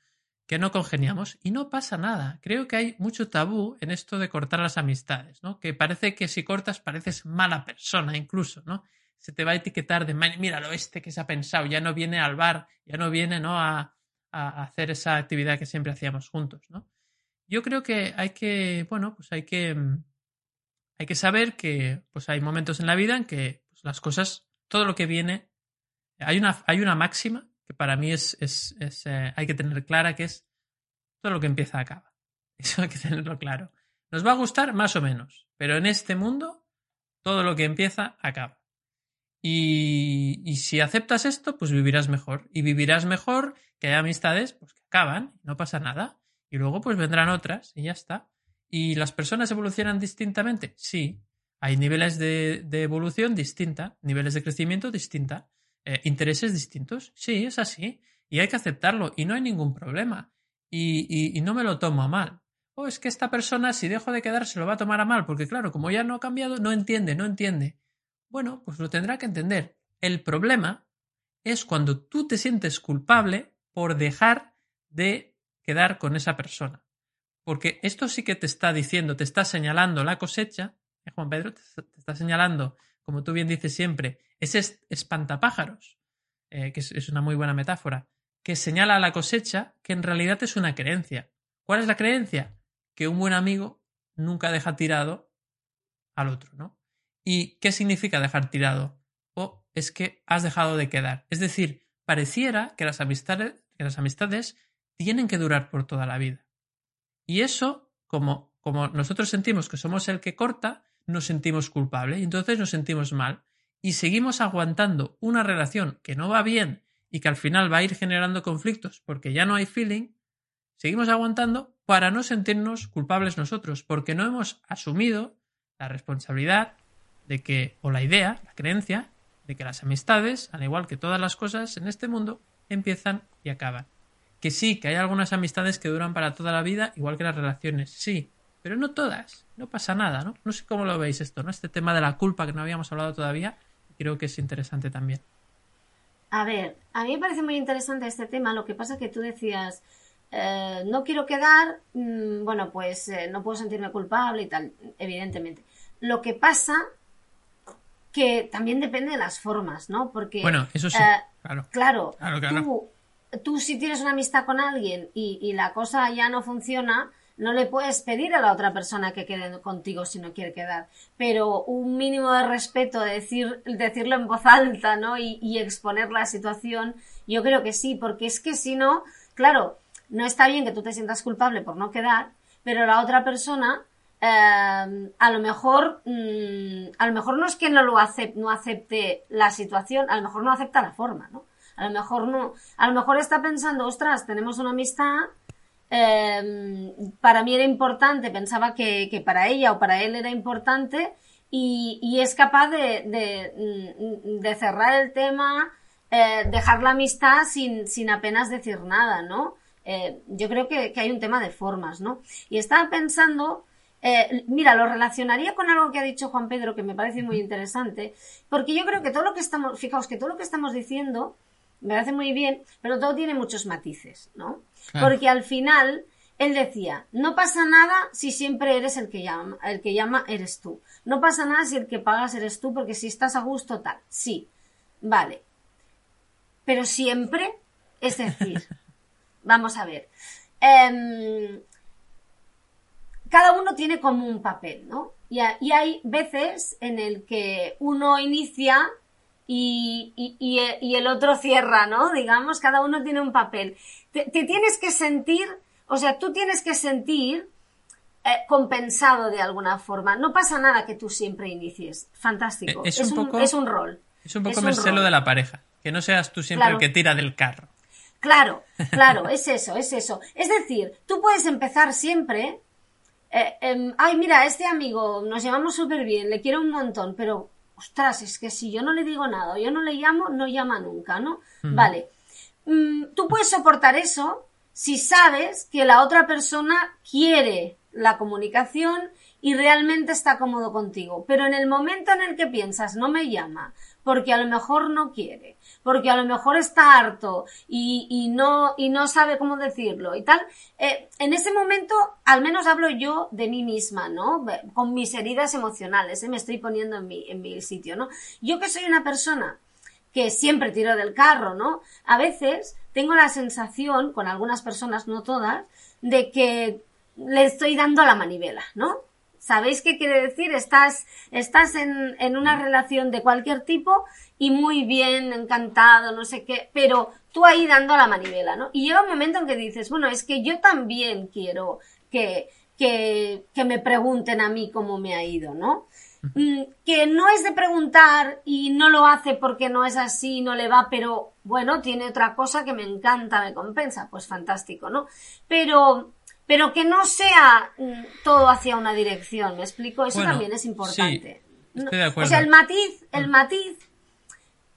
que no congeniamos y no pasa nada. Creo que hay mucho tabú en esto de cortar las amistades, ¿no? Que parece que si cortas pareces mala persona incluso, ¿no? Se te va a etiquetar de, mira lo este que se ha pensado, ya no viene al bar, ya no viene ¿no? A, a hacer esa actividad que siempre hacíamos juntos, ¿no? Yo creo que hay que, bueno, pues hay que, mm, hay que saber que pues hay momentos en la vida en que pues, las cosas, todo lo que viene, hay una, hay una máxima que para mí es, es, es eh, hay que tener clara que es todo lo que empieza acaba. (laughs) Eso hay que tenerlo claro. Nos va a gustar más o menos, pero en este mundo todo lo que empieza acaba. Y, si aceptas esto, pues vivirás mejor. Y vivirás mejor que hay amistades pues, que acaban, no pasa nada. Y luego pues vendrán otras y ya está. ¿Y las personas evolucionan distintamente? Sí. Hay niveles de, evolución distinta, niveles de crecimiento distinta, eh, intereses distintos. Sí, es así. Y hay que aceptarlo y no hay ningún problema. Y, y, no me lo tomo a mal. O oh, es que esta persona, si dejo de quedar, se lo va a tomar a mal, porque claro, como ya no ha cambiado, no entiende, no entiende. Bueno, pues lo tendrá que entender. El problema es cuando tú te sientes culpable por dejar de quedar con esa persona. Porque esto sí que te está diciendo, te está señalando la cosecha, ¿eh, Juan Pedro, te está señalando, como tú bien dices siempre, ese espantapájaros, eh, que es una muy buena metáfora, que señala a la cosecha que en realidad es una creencia. ¿Cuál es la creencia? Que un buen amigo nunca deja tirado al otro, ¿no? ¿Y qué significa dejar tirado? O es que has dejado de quedar. Es decir, pareciera que las amistades, que las amistades tienen que durar por toda la vida. Y eso, como, como nosotros sentimos que somos el que corta, nos sentimos culpable y entonces nos sentimos mal y seguimos aguantando una relación que no va bien y que al final va a ir generando conflictos porque ya no hay feeling, seguimos aguantando para no sentirnos culpables nosotros, porque no hemos asumido la responsabilidad de que, o la idea, la creencia, de que las amistades, al igual que todas las cosas en este mundo, empiezan y acaban. que sí, que hay algunas amistades que duran para toda la vida, igual que las relaciones, sí, pero no todas, no pasa nada, ¿no? No sé cómo lo veis esto, ¿no? Este tema de la culpa que no habíamos hablado todavía, creo que es interesante también. A ver, a mí me parece muy interesante este tema, lo que pasa es que tú decías, eh, no quiero quedar, mm, bueno, pues eh, no puedo sentirme culpable y tal, evidentemente. Lo que pasa que también depende de las formas, ¿no? Porque... Bueno, eso sí, eh, claro. Claro, Claro, claro. Tú, tú si tienes una amistad con alguien y, y la cosa ya no funciona, no le puedes pedir a la otra persona que quede contigo si no quiere quedar. Pero un mínimo de respeto, de decir, decirlo en voz alta, ¿no? Y, y exponer la situación, yo creo que sí, porque es que si no, claro, no está bien que tú te sientas culpable por no quedar, pero la otra persona eh, a lo mejor mm, a lo mejor no es que no lo acep- no acepte la situación, a lo mejor no acepta la forma, ¿no? A lo mejor no, a lo mejor está pensando, ostras, tenemos una amistad, eh, para mí era importante, pensaba que, que para ella o para él era importante y, es capaz de, de, mm, cerrar el tema, eh, dejar la amistad sin, sin apenas decir nada, ¿no? Eh, yo creo que, que hay un tema de formas, ¿no? Y estaba pensando, eh, mira, lo relacionaría con algo que ha dicho Juan Pedro que me parece muy interesante, porque yo creo que todo lo que estamos, fijaos que todo lo que estamos diciendo me parece muy bien, pero todo tiene muchos matices, ¿no? Claro. Porque al final él decía, no pasa nada si siempre eres el que llama, el que llama eres tú. No pasa nada si el que pagas eres tú, porque si estás a gusto tal. Sí, vale. Pero siempre, es decir, (laughs) vamos a ver. em, cada uno tiene como un papel, ¿no? Y, y hay veces en el que uno inicia y, y- y e- y el otro cierra, ¿no? Digamos, cada uno tiene un papel. Te, te tienes que sentir, o sea, tú tienes que sentir eh, compensado de alguna forma. No pasa nada que tú siempre inicies. Fantástico. Eh, es un poco- es un rol. Es un poco un el celo rol. de la pareja, que no seas tú siempre Claro. el que tira del carro. Claro, (laughs) claro, es eso, es eso. Es decir, tú puedes empezar siempre. Eh, em, ay, mira, este amigo nos llevamos súper bien, le quiero un montón, pero ostras, es que si yo no le digo nada yo no le llamo, no llama nunca, ¿no? Vale. Mm, tú puedes soportar eso si sabes que la otra persona quiere la comunicación y realmente está cómodo contigo. Pero en el momento en el que piensas, no me llama, porque a lo mejor no quiere, porque a lo mejor está harto y, y no, y no sabe cómo decirlo y tal, eh, en ese momento, al menos hablo yo de mí misma, ¿no? Con mis heridas emocionales, ¿eh? me estoy poniendo en mi, en mi sitio, ¿no? Yo que soy una persona que siempre tiro del carro, ¿no? A veces tengo la sensación, con algunas personas, no todas, de que le estoy dando la manivela, ¿no? ¿Sabéis qué quiere decir? Estás, estás en, en una relación de cualquier tipo y muy bien, encantado, no sé qué, pero tú ahí dando la manivela, ¿no? Y llega un momento en que dices, bueno, es que yo también quiero que, que, que me pregunten a mí cómo me ha ido, ¿no? Mm, que no es de preguntar y no lo hace porque no es así, no le va, pero bueno, tiene otra cosa que me encanta, me compensa, pues fantástico, ¿no? Pero, pero que no sea mm, todo hacia una dirección, ¿me explico? Eso Bueno, también es importante. sí, estoy de acuerdo. O sea, el matiz, el matiz,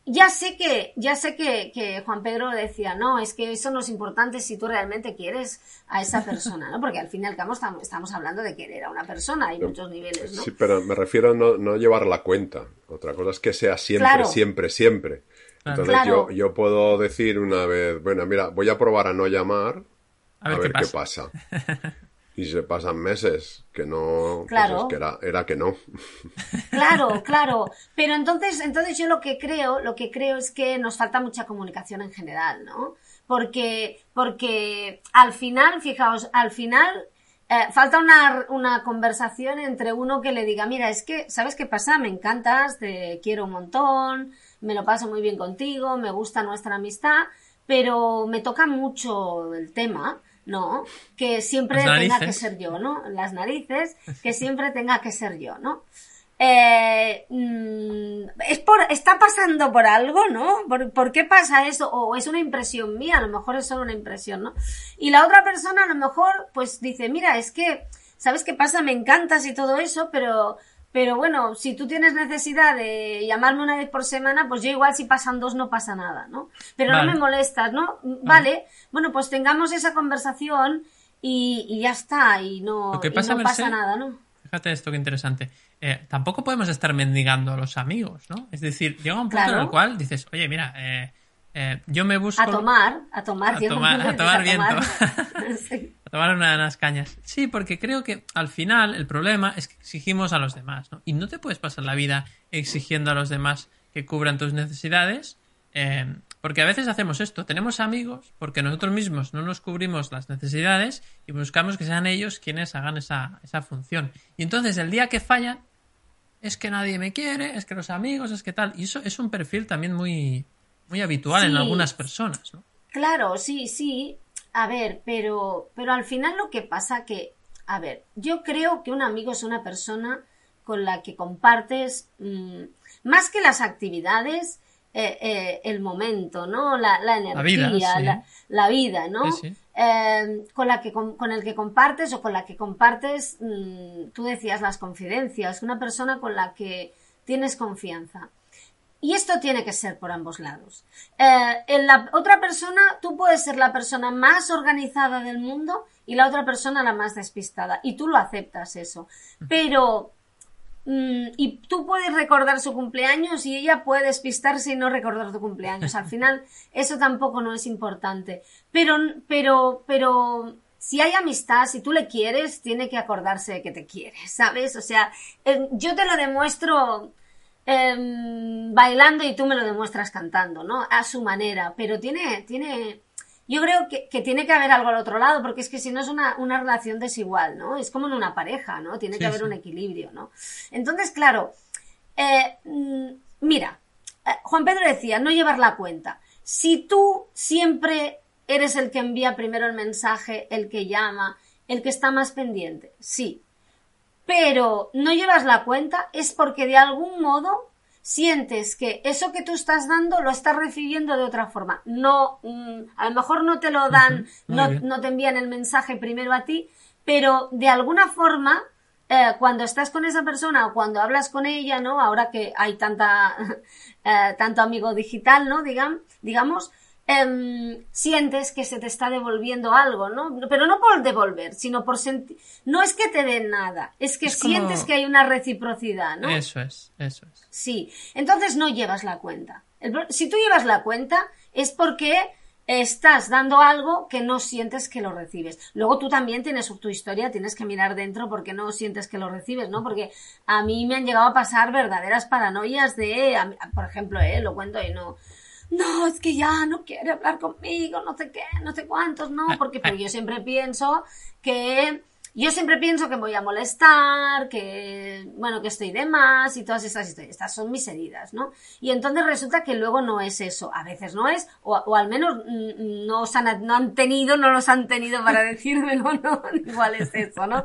ya sé que, ya sé que, que Juan Pedro decía, no, es que eso no es importante si tú realmente quieres a esa persona, ¿no? Porque al fin y al cabo estamos, estamos hablando de querer a una persona, hay muchos niveles, ¿no? Sí, pero me refiero a no, no llevar la cuenta. Otra cosa es que sea siempre, Claro. siempre, siempre. Entonces Claro. yo, yo puedo decir una vez, bueno, mira, voy a probar a no llamar, A ver, qué, pasa. (laughs) Y se pasan meses que no, pues Claro. es que era, era que no. (laughs) Claro, claro. Pero entonces, entonces yo lo que creo, lo que creo es que nos falta mucha comunicación en general, ¿no? Porque, porque al final, fijaos, al final eh, falta una, una conversación entre uno que le diga, mira, es que, ¿sabes qué pasa? Me encantas, te quiero un montón, me lo paso muy bien contigo, me gusta nuestra amistad, pero me toca mucho el tema, ¿no? Que siempre tenga que ser yo, ¿no? Las narices, que (laughs) siempre tenga que ser yo, ¿no? Eh, es por, está pasando por algo, ¿no? ¿Por, por qué pasa eso? O es una impresión mía, a lo mejor es solo una impresión, ¿no? Y la otra persona a lo mejor, pues dice, mira, es que, ¿sabes qué pasa? Me encantas y todo eso, pero, Pero bueno, si tú tienes necesidad de llamarme una vez por semana, pues yo igual si pasan dos no pasa nada, ¿no? Pero Vale. no me molestas, ¿no? Vale. Bueno, pues tengamos esa conversación y, y ya está, y no, Lo que y pasa, no pasa nada, ¿no? Fíjate esto que interesante. Eh, tampoco podemos estar mendigando a los amigos, ¿no? Es decir, llega un punto en el cual dices, oye, mira, eh, eh, yo me busco... A tomar, a tomar, A (laughs) tomar- a tomar. (laughs) Sí. a tomar una- unas cañas. Sí, porque creo que al final el problema es que exigimos a los demás, ¿no? Y no te puedes pasar la vida exigiendo a los demás que cubran tus necesidades, eh, porque a veces hacemos esto. Tenemos amigos porque nosotros mismos no nos cubrimos las necesidades y buscamos que sean ellos quienes hagan esa, esa función. Y entonces el día que fallan, es que nadie me quiere, es que los amigos, es que tal. Y eso es un perfil también muy, muy habitual en algunas personas, ¿no? Claro, sí, sí. A ver, pero, pero al final lo que pasa que, a ver, yo creo que un amigo es una persona con la que compartes mm, más que las actividades, eh, eh, el momento, ¿no? La, la energía, vida, la, sí. la vida, ¿no? Sí, sí. Eh, con la que con el que compartes o con la que compartes, mm, tú decías las confidencias, una persona con la que tienes confianza. Y esto tiene que ser por ambos lados. Eh, en la otra persona, tú puedes ser la persona más organizada del mundo y la otra persona la más despistada. Y tú lo aceptas eso. Pero, mm, y tú puedes recordar su cumpleaños y ella puede despistarse y no recordar tu cumpleaños. Al (laughs) final, eso tampoco no es importante. Pero, pero, pero, si hay amistad, si tú le quieres, tiene que acordarse de que te quiere, ¿sabes? O sea, eh, yo te lo demuestro em, bailando y tú me lo demuestras cantando, ¿no? A su manera, pero tiene, tiene, yo creo que, que tiene que haber algo al otro lado, porque es que si no es una, una relación desigual, ¿no? Es como en una pareja, ¿no? Tiene Sí, que haber sí. un equilibrio, ¿no? Entonces, claro, eh, mm, mira, eh, Juan Pedro decía, no llevar la cuenta. Si tú siempre eres el que envía primero el mensaje, el que llama, el que está más pendiente, sí, pero no llevas la cuenta es porque de algún modo sientes que eso que tú estás dando lo estás recibiendo de otra forma. No, mm, a lo mejor no te lo dan, no, no te envían el mensaje primero a ti, pero de alguna forma, eh, cuando estás con esa persona o cuando hablas con ella, ¿no? Ahora que hay tanta, (laughs) eh, tanto amigo digital, ¿no? Digam- digamos, em, sientes que se te está devolviendo algo, ¿no? Pero no por devolver, sino por sentir, no es que te den nada, es que Es como- sientes que hay una reciprocidad, ¿no? Eso es, eso es. Sí, entonces no llevas la cuenta. Si tú llevas la cuenta es porque estás dando algo que no sientes que lo recibes. Luego tú también tienes tu historia, tienes que mirar dentro porque no sientes que lo recibes, ¿no? Porque a mí me han llegado a pasar verdaderas paranoias de, por ejemplo, eh, lo cuento y no. No, es que ya no quiere hablar conmigo, no sé qué, no sé cuántos, no, porque pero yo siempre pienso que yo siempre pienso que voy a molestar, que, bueno, que estoy de más y todas estas historias. Estas son mis heridas, ¿no? Y entonces resulta que luego no es eso. A veces no es, o, o al menos mm, no, os han, no han tenido, no los han tenido para (laughs) decírmelo, ¿no? (laughs) Igual es eso, ¿no?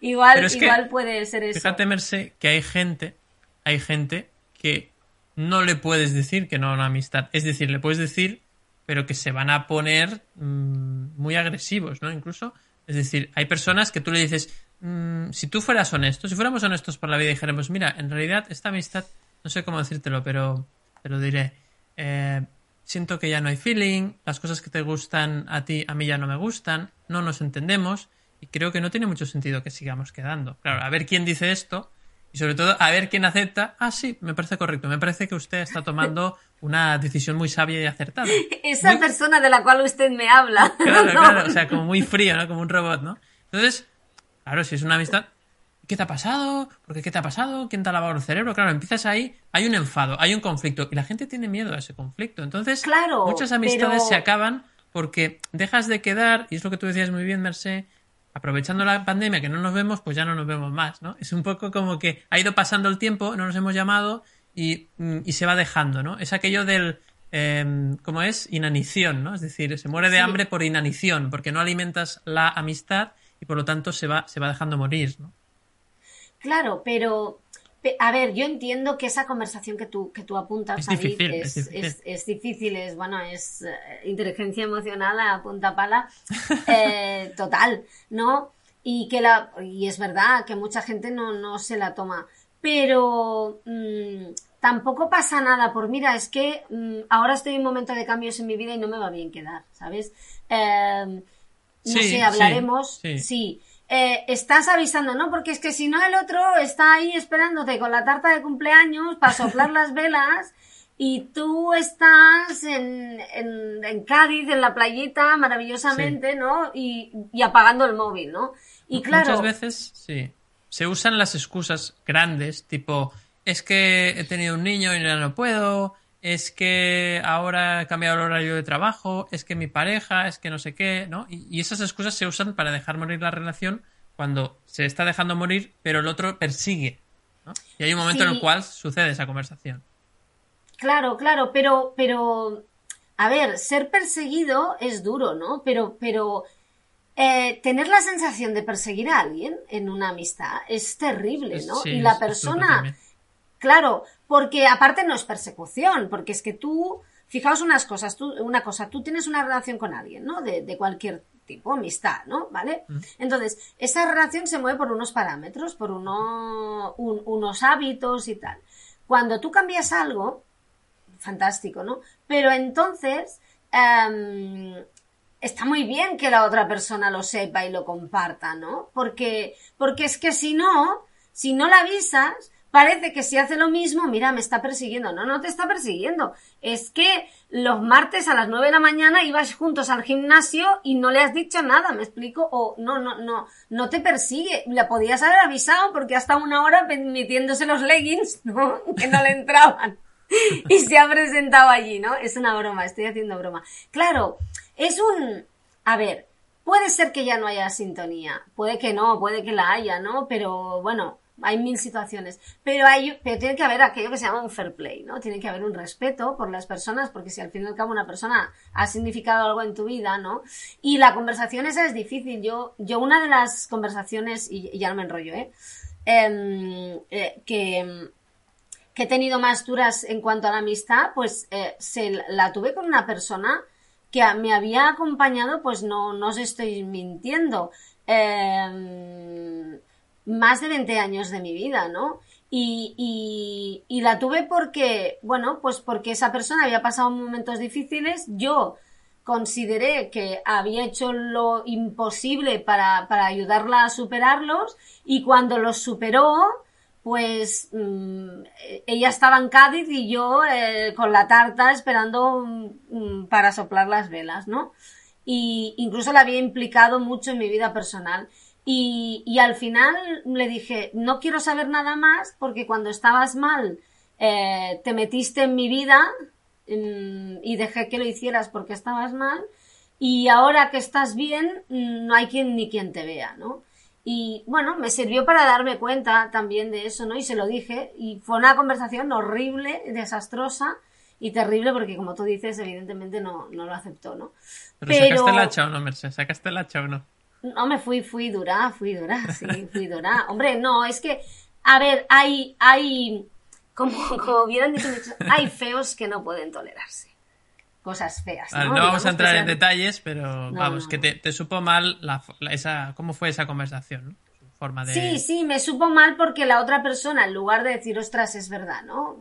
Igual, que, igual puede ser eso. Fíjate, Merced, que hay gente, hay gente que no le puedes decir que no a una amistad. Es decir, le puedes decir, pero que se van a poner mm, muy agresivos, ¿no? Incluso, es decir, hay personas que tú le dices, mm, si tú fueras honesto, si fuéramos honestos por la vida dijéramos, mira, en realidad esta amistad, no sé cómo decírtelo, pero te lo diré. eh, siento que ya no hay feeling, las cosas que te gustan a ti, a mí ya no me gustan, no nos entendemos y creo que no tiene mucho sentido que sigamos quedando. Claro, a ver quién dice esto y sobre todo a ver quién acepta. Ah, sí, me parece correcto, me parece que usted está tomando una decisión muy sabia y acertada. (laughs) Esa Muy- persona de la cual usted me habla. (laughs) Claro, (laughs) ¿no? claro, o sea, como muy frío, ¿no? Como un robot, ¿no? Entonces, claro, si es una amistad, ¿qué te ha pasado? ¿Por qué qué te ha pasado? ¿Quién te ha lavado el cerebro? Claro, empiezas ahí, hay un enfado, hay un conflicto y la gente tiene miedo a ese conflicto. Entonces, Claro, muchas amistades pero- se acaban porque dejas de quedar, y es lo que tú decías muy bien, Mercé, aprovechando la pandemia que no nos vemos, pues ya no nos vemos más, ¿no? Es un poco como que ha ido pasando el tiempo, no nos hemos llamado y, mm, y se va dejando, ¿no? Es aquello del, eh, ¿cómo es? Inanición, ¿no? Es decir, se muere de Sí. hambre por inanición, porque no alimentas la amistad y por lo tanto se va, se va dejando morir, ¿no? Claro, pero pe- a ver, yo entiendo que esa conversación que tú, que tú apuntas Es ahí difícil, es, es difícil. es- es difícil, es bueno, es eh, inteligencia emocional a punta pala (laughs) eh, total, ¿no? Y que la, y es verdad que mucha gente no, no se la toma. pero mm, tampoco pasa nada por, mira, es que mm, ahora estoy en un momento de cambios en mi vida y no me va bien quedar, ¿sabes? Em, no Sí, sé, hablaremos. sí, Sí. sí. Eh, estás avisando, ¿no? Porque es que si no el otro está ahí esperándote con la tarta de cumpleaños para soplar las velas y tú estás en, en, en Cádiz, en la playita, maravillosamente, ¿no? Y, y apagando el móvil, ¿no? Y claro, Muchas veces, sí. Se usan las excusas grandes, tipo, es que he tenido un niño y ya no puedo, es que ahora he cambiado el horario de trabajo, es que mi pareja, es que no sé qué, ¿no? Y, y esas excusas se usan para dejar morir la relación cuando se está dejando morir, pero el otro persigue, ¿no? Y hay un momento en el cual sucede esa conversación. Claro, claro, pero, pero, a ver, ser perseguido es duro, ¿no? Pero, pero, eh, tener la sensación de perseguir a alguien en una amistad es terrible, ¿no? sí, y la persona. Claro, porque aparte no es persecución, porque es que tú, fijaos unas cosas, tú, una cosa, tú tienes una relación con alguien, ¿no? De, de cualquier tipo, amistad, ¿no? ¿Vale? Entonces, esa relación se mueve por unos parámetros, por uno, un- unos hábitos y tal. Cuando tú cambias algo, fantástico, ¿no? Pero entonces, em, está muy bien que la otra persona lo sepa y lo comparta, ¿no? Porque, porque es que si no, si no la avisas, parece que si hace lo mismo, mira, me está persiguiendo. No, no te está persiguiendo. Es que los martes a las 9 de la mañana ibas juntos al gimnasio y no le has dicho nada, ¿me explico? O no, no, no, no te persigue. Le podías haber avisado porque hasta una hora metiéndose los leggings, ¿no? (laughs) Que no le entraban. y se ha presentado allí, ¿no? Es una broma, estoy haciendo broma. Claro, es un... A ver, puede ser que ya no haya sintonía, puede que no, puede que la haya, ¿no? Pero bueno, hay mil situaciones. Pero, hay, pero tiene que haber aquello que se llama un fair play, ¿no? Tiene que haber un respeto por las personas, porque si al fin y al cabo una persona ha significado algo en tu vida, ¿no? Y la conversación esa es difícil. Yo, yo una de las conversaciones, y, ya no me enrollo, ¿eh? Em, eh, que que he tenido más duras en cuanto a la amistad, pues eh, se, la tuve con una persona que me había acompañado, pues no, no os estoy mintiendo, eh, más de 20 años de mi vida, ¿no? Y, la tuve porque, bueno, pues porque esa persona había pasado momentos difíciles, yo consideré que había hecho lo imposible para, para ayudarla a superarlos y cuando los superó, pues mm, ella estaba en Cádiz y yo eh, con la tarta esperando mm, para soplar las velas, ¿no? Y incluso la había implicado mucho en mi vida personal. Y, y al final le dije, no quiero saber nada más porque cuando estabas mal eh, te metiste en mi vida mm, y dejé que lo hicieras porque estabas mal y ahora que estás bien mm, no hay quien ni quien te vea, ¿no? Y bueno, me sirvió para darme cuenta también de eso, ¿no? Y se lo dije. Y fue una conversación horrible, desastrosa y terrible porque, como tú dices, evidentemente no, no lo aceptó, ¿no? Pero, sacaste el hacha o no, Mercedes, sacaste el hacha o no. No, me fui, fui dura, fui dura, sí, fui dura. Hombre, no, es que, a ver, hay, hay, como, como hubieran dicho, hay feos que no pueden tolerarse. Cosas feas, Vale, ¿no? no vamos a entrar en detalles, pero vamos, no, que te, te supo mal la, la- esa, cómo fue esa conversación, forma de... Sí, sí, me supo mal porque la otra persona, en lugar de decir, ostras, es verdad, ¿no?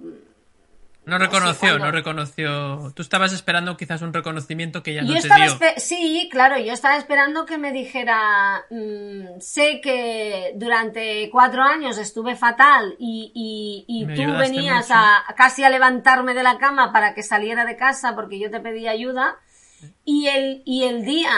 No reconoció, no reconoció. Tú estabas esperando quizás un reconocimiento que ya no yo te dio. sí, claro, yo estaba esperando que me dijera, mm, sé que durante cuatro años estuve fatal y, y, tú venías a, a casi a levantarme de la cama para que saliera de casa porque yo te pedí ayuda y el, y el día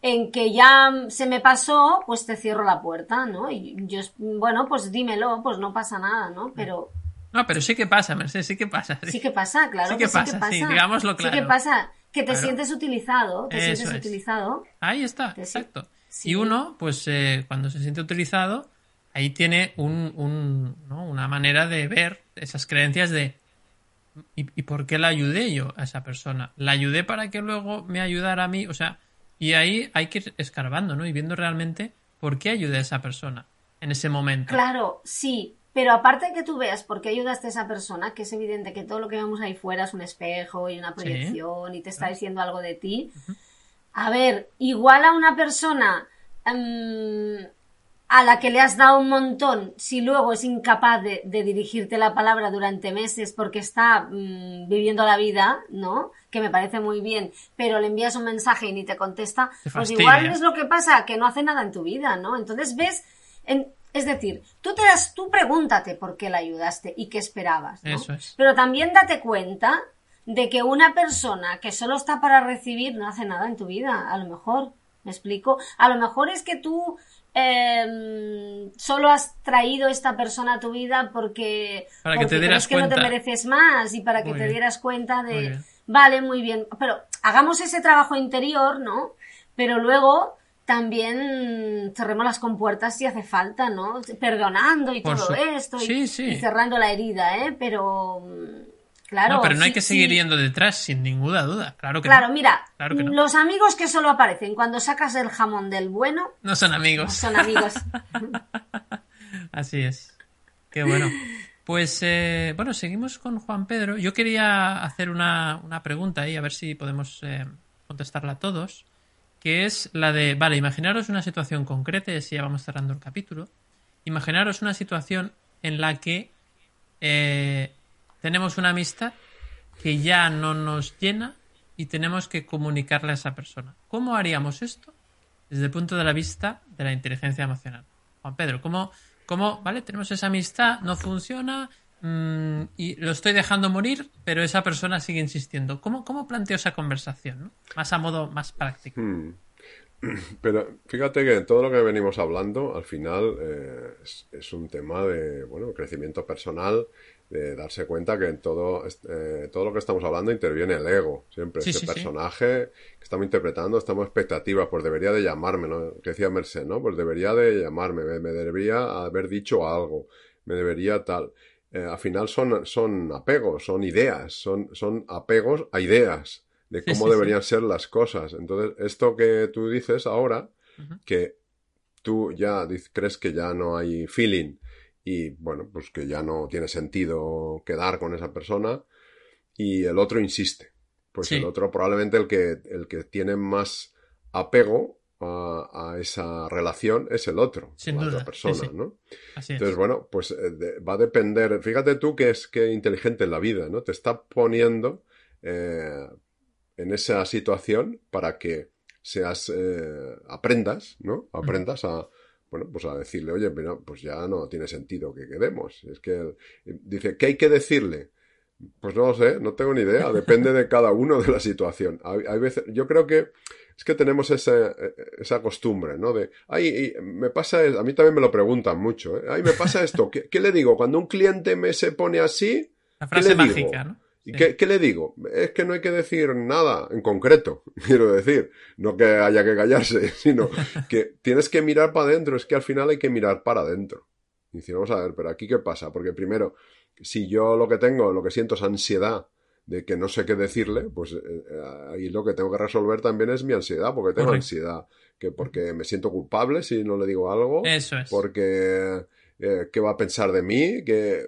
en que ya se me pasó, pues te cierro la puerta, ¿no? Y yo, bueno, pues dímelo, pues no pasa nada, ¿no? Pero No, pero sí que pasa, Mercedes, sí que pasa. Sí que pasa, claro. Sí que pasa, sí, digámoslo Sí claro. que pasa, que te Claro. sientes utilizado, te Eso sientes es. utilizado. Ahí está, Que sí. exacto. Sí. Y uno, pues eh, cuando se siente utilizado, ahí tiene un, un, ¿no? una manera de ver esas creencias de ¿y, ¿y por qué la ayudé yo a esa persona? ¿La ayudé para que luego me ayudara a mí? O sea, y ahí hay que ir escarbando, ¿no? Y viendo realmente por qué ayudé a esa persona en ese momento. Claro, sí. Pero aparte de que tú veas por qué ayudaste a esa persona, que es evidente que todo lo que vemos ahí fuera es un espejo y una proyección y te está diciendo algo de ti. A ver, igual a una persona em, a la que le has dado un montón, si luego es incapaz de, de dirigirte la palabra durante meses porque está mm, viviendo la vida, ¿no? Que me parece muy bien, pero le envías un mensaje y ni te contesta, Te pues igual es lo que pasa, que no hace nada en tu vida, ¿no? Entonces ves, en- es decir, tú te das, tú pregúntate por qué la ayudaste y qué esperabas, ¿no? Eso es. Pero también date cuenta de que una persona que solo está para recibir no hace nada en tu vida, a lo mejor. ¿Me explico? A lo mejor es que tú eh, solo has traído esta persona a tu vida porque, Para que te dieras crees que no te mereces más y para que Muy te bien. dieras cuenta de, vale, muy bien, pero hagamos ese trabajo interior, ¿no? Pero luego también cerremos las compuertas si hace falta, ¿no? Perdonando y Por todo su- esto y, Sí, sí. y cerrando la herida, ¿eh? Pero mm, claro, no, pero no hay que seguir yendo detrás sin ninguna duda. Claro que Claro, no. mira, Claro que no. los amigos que solo aparecen cuando sacas el jamón del bueno No son amigos. son amigos. (laughs) Así es. Qué bueno. Pues eh, bueno, seguimos con Juan Pedro. Yo quería hacer una, una pregunta ahí, a ver si podemos eh, contestarla a todos. Que es la de, vale, imaginaros una situación concreta, y así ya vamos cerrando el capítulo. Imaginaros una situación en la que eh, tenemos una amistad que ya no nos llena y tenemos que comunicarle a esa persona. ¿Cómo haríamos esto desde el punto de la vista de la inteligencia emocional? Juan Pedro, ¿cómo, cómo vale, tenemos esa amistad, no funciona mm, y lo estoy dejando morir, pero esa persona sigue insistiendo? ¿Cómo, cómo planteo esa conversación? no? Más a modo más práctico. Hmm. (clears throat) Pero fíjate que todo lo que venimos hablando al final eh, es, es un tema de bueno crecimiento personal, de darse cuenta que en todo, eh, todo lo que estamos hablando interviene el ego. Siempre Sí, ese sí, sí. personaje que estamos interpretando, estamos expectativas, pues debería de llamarme, ¿no? Que decía Merced, ¿no? Pues debería de llamarme, me, me debería haber dicho algo, me debería tal. Eh, al final son, son apegos, son ideas, son, son apegos a ideas de cómo sí, sí. deberían ser las cosas. Entonces, esto que tú dices ahora, que tú ya crees que ya no hay feeling y bueno, pues que ya no tiene sentido quedar con esa persona y el otro insiste. Pues el otro probablemente el que, el que tiene más apego a, a esa relación es el otro, Sin la duda, otra persona, sí, sí. ¿no? Así es. Entonces, bueno, pues eh, de- va a depender. Fíjate tú que es que inteligente en la vida, ¿no? Te está poniendo eh, en esa situación para que seas, eh, aprendas, ¿no? Aprendas a, bueno, pues a decirle, oye, mira, pues ya no tiene sentido que quedemos. Es que dice, ¿qué hay que decirle? Pues no lo sé, no tengo ni idea, depende de cada uno de la situación. Hay, hay veces, yo creo que es que tenemos esa, esa costumbre, ¿no? De, ay, me pasa, a mí también me lo preguntan mucho, ¿eh? Ay, me pasa esto, ¿qué, qué le digo? Cuando un cliente me se pone así, La ¿qué frase le digo? mágica, ¿no? ¿Y Sí. qué, qué le digo? Es que no hay que decir nada en concreto, (laughs) quiero decir. No que haya que callarse, (laughs) sino que tienes que mirar para adentro. Es que al final hay que mirar para adentro. Y decir, vamos a ver, pero aquí qué pasa? Porque primero, si yo lo que tengo, lo que siento es ansiedad de que no sé qué decirle, pues eh, eh, ahí lo que tengo que resolver también es mi ansiedad, porque tengo Correcto. ansiedad. Que porque me siento culpable si no le digo algo Eso es. porque eh, qué va a pensar de mí, que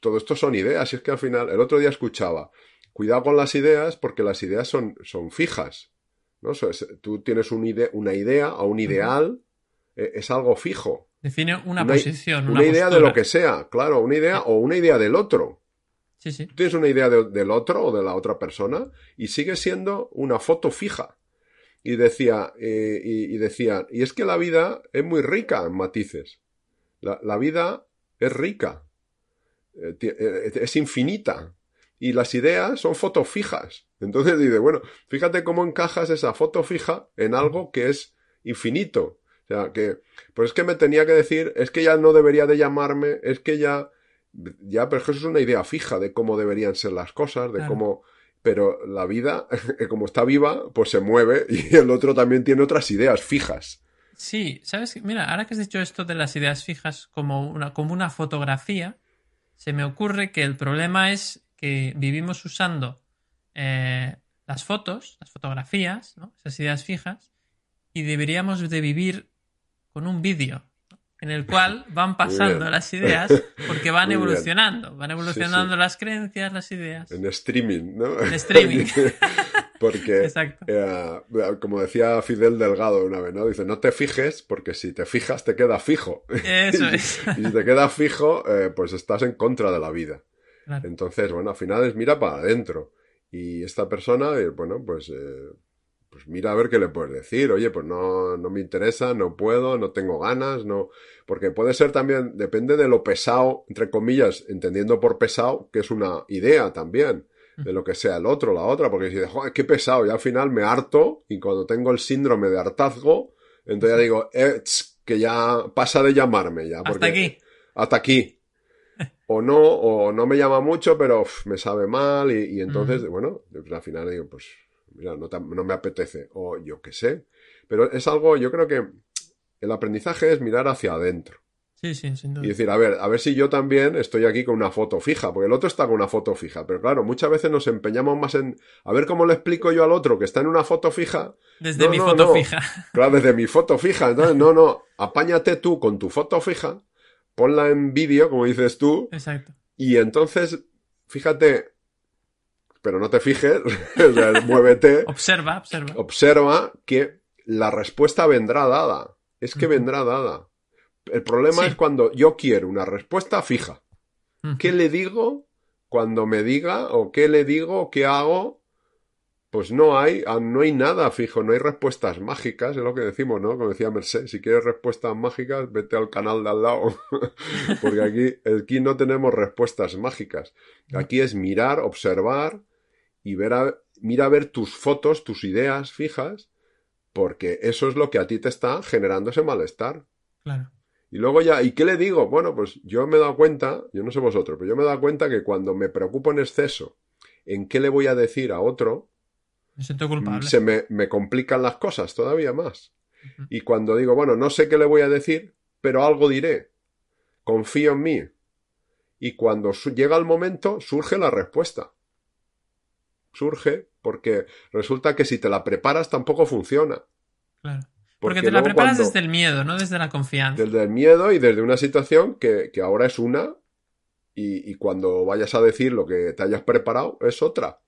todo esto son ideas, y es que al final, el otro día escuchaba, cuidado con las ideas porque las ideas son, son fijas, ¿no? Es- tú tienes un ide- una idea o un ideal, eh, es algo fijo, Define una, una- posición, una, una, idea de lo que sea, claro, una idea o una idea del otro. Tienes una idea de- del otro o de la otra persona y sigue siendo una foto fija. Y decía, eh, y, decía, y es que la vida es muy rica en matices. La, la vida es rica, eh, eh, es infinita. Y las ideas son fotos fijas. Entonces dice, bueno, fíjate cómo encajas esa foto fija en algo que es infinito. O sea, que, pues es que me tenía que decir, es que ya no debería de llamarme, es que ya, ya, pero es que eso es una idea fija de cómo deberían ser las cosas, de Claro. cómo, pero la vida, (laughs) como está viva, pues se mueve (laughs) y el otro también tiene otras ideas fijas. Sí, ¿sabes? Mira, ahora que has dicho esto de las ideas fijas como una, como una fotografía, se me ocurre que el problema es que vivimos usando eh, las fotos, las fotografías, ¿no? esas ideas fijas, y deberíamos de vivir con un vídeo. En el cual van pasando bien. las ideas porque van (laughs) Muy evolucionando, van evolucionando sí. las creencias, las ideas. En streaming, ¿no? En streaming. (laughs) Porque, (laughs) Exacto. eh, como decía Fidel Delgado una vez, ¿no? Dice, no te fijes porque si te fijas te queda fijo. Eso es. y si te queda fijo, eh, pues estás en contra de la vida. Claro. Entonces, bueno, al final es mira para adentro. Y esta persona, eh, bueno, pues, eh, pues mira a ver qué le puedes decir. Oye, pues no, no me interesa, no puedo, no tengo ganas, no. Porque puede ser también, depende de lo pesado, entre comillas, entendiendo por pesado, que es una idea también, de lo que sea el otro, la otra, porque si dices, joder, qué pesado, y al final me harto, y cuando tengo el síndrome de hartazgo, entonces ya digo, eh, tss, que ya pasa de llamarme ya. Hasta aquí. Hasta aquí. O no, o no me llama mucho, pero uf, me sabe mal, y, y entonces, bueno, pues al final digo, pues, mira, no, me apetece, o yo qué sé. Pero es algo, yo creo que el aprendizaje es mirar hacia adentro. Sí, sí, sin duda. Y decir, a ver, a ver si yo también estoy aquí con una foto fija, porque el otro está con una foto fija, pero claro, muchas veces nos empeñamos más en, a ver cómo le explico yo al otro que está en una foto fija, Desde no, mi no, foto no. fija. (laughs) claro, desde mi foto fija, entonces, no, no, apáñate tú con tu foto fija, ponla en vídeo, como dices tú, Exacto. y entonces, fíjate, pero no te fijes, (laughs) o sea, muévete, Observa, observa. observa que la respuesta vendrá dada, es que vendrá dada. El problema Sí. es cuando yo quiero una respuesta fija. ¿Qué le digo cuando me diga o qué le digo, qué hago? Pues no hay, ah, no hay nada fijo, no hay respuestas mágicas, es lo que decimos, ¿no? Como decía Merced, si quieres respuestas mágicas, vete al canal de al lado, (laughs) porque aquí, aquí no tenemos respuestas mágicas. Aquí es mirar, observar y ver a, mira a ver tus fotos, tus ideas fijas, porque eso es lo que a ti te está generando ese malestar. Claro. Y luego ya, ¿y qué le digo? Bueno, pues yo me he dado cuenta, yo no sé vosotros, pero yo me he dado cuenta que cuando me preocupo en exceso en qué le voy a decir a otro, Me siento culpable. se me, me complican las cosas todavía más. Y cuando digo, bueno, no sé qué le voy a decir, pero algo diré, confío en mí. Y cuando llega el momento, surge la respuesta. Surge porque resulta que si te la preparas tampoco funciona. Claro. Porque, Porque te la preparas cuando- desde el miedo, no desde la confianza. desde el miedo y desde una situación que, que ahora es una y, y cuando vayas a decir lo que te hayas preparado es otra.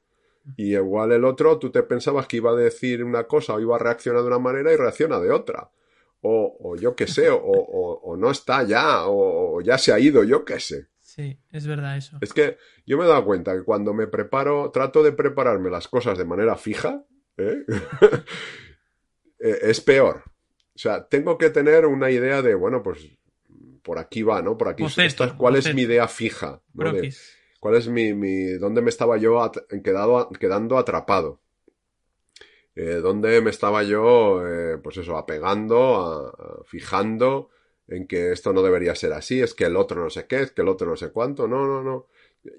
Y igual el otro, tú te pensabas que iba a decir una cosa o iba a reaccionar de una manera y reacciona de otra. O, o yo qué sé, o, o- o no está ya, o, ya se ha ido, yo qué sé. Sí, es verdad eso. Es que yo me he dado cuenta que cuando me preparo, trato de prepararme las cosas de manera fija, ¿eh? (laughs) Eh, es peor. O sea, tengo que tener una idea de, bueno, pues por aquí va, ¿no? Por aquí. Boceto, Esta ¿Cuál es mi idea fija? ¿no? De-. ¿Cuál es mi, mi, dónde me estaba yo quedado, quedando atrapado? Eh, ¿Dónde me estaba yo, eh, pues eso, apegando, a- fijando en que esto no debería ser así, es que el otro no sé qué, es que el otro no sé cuánto, no, no, no.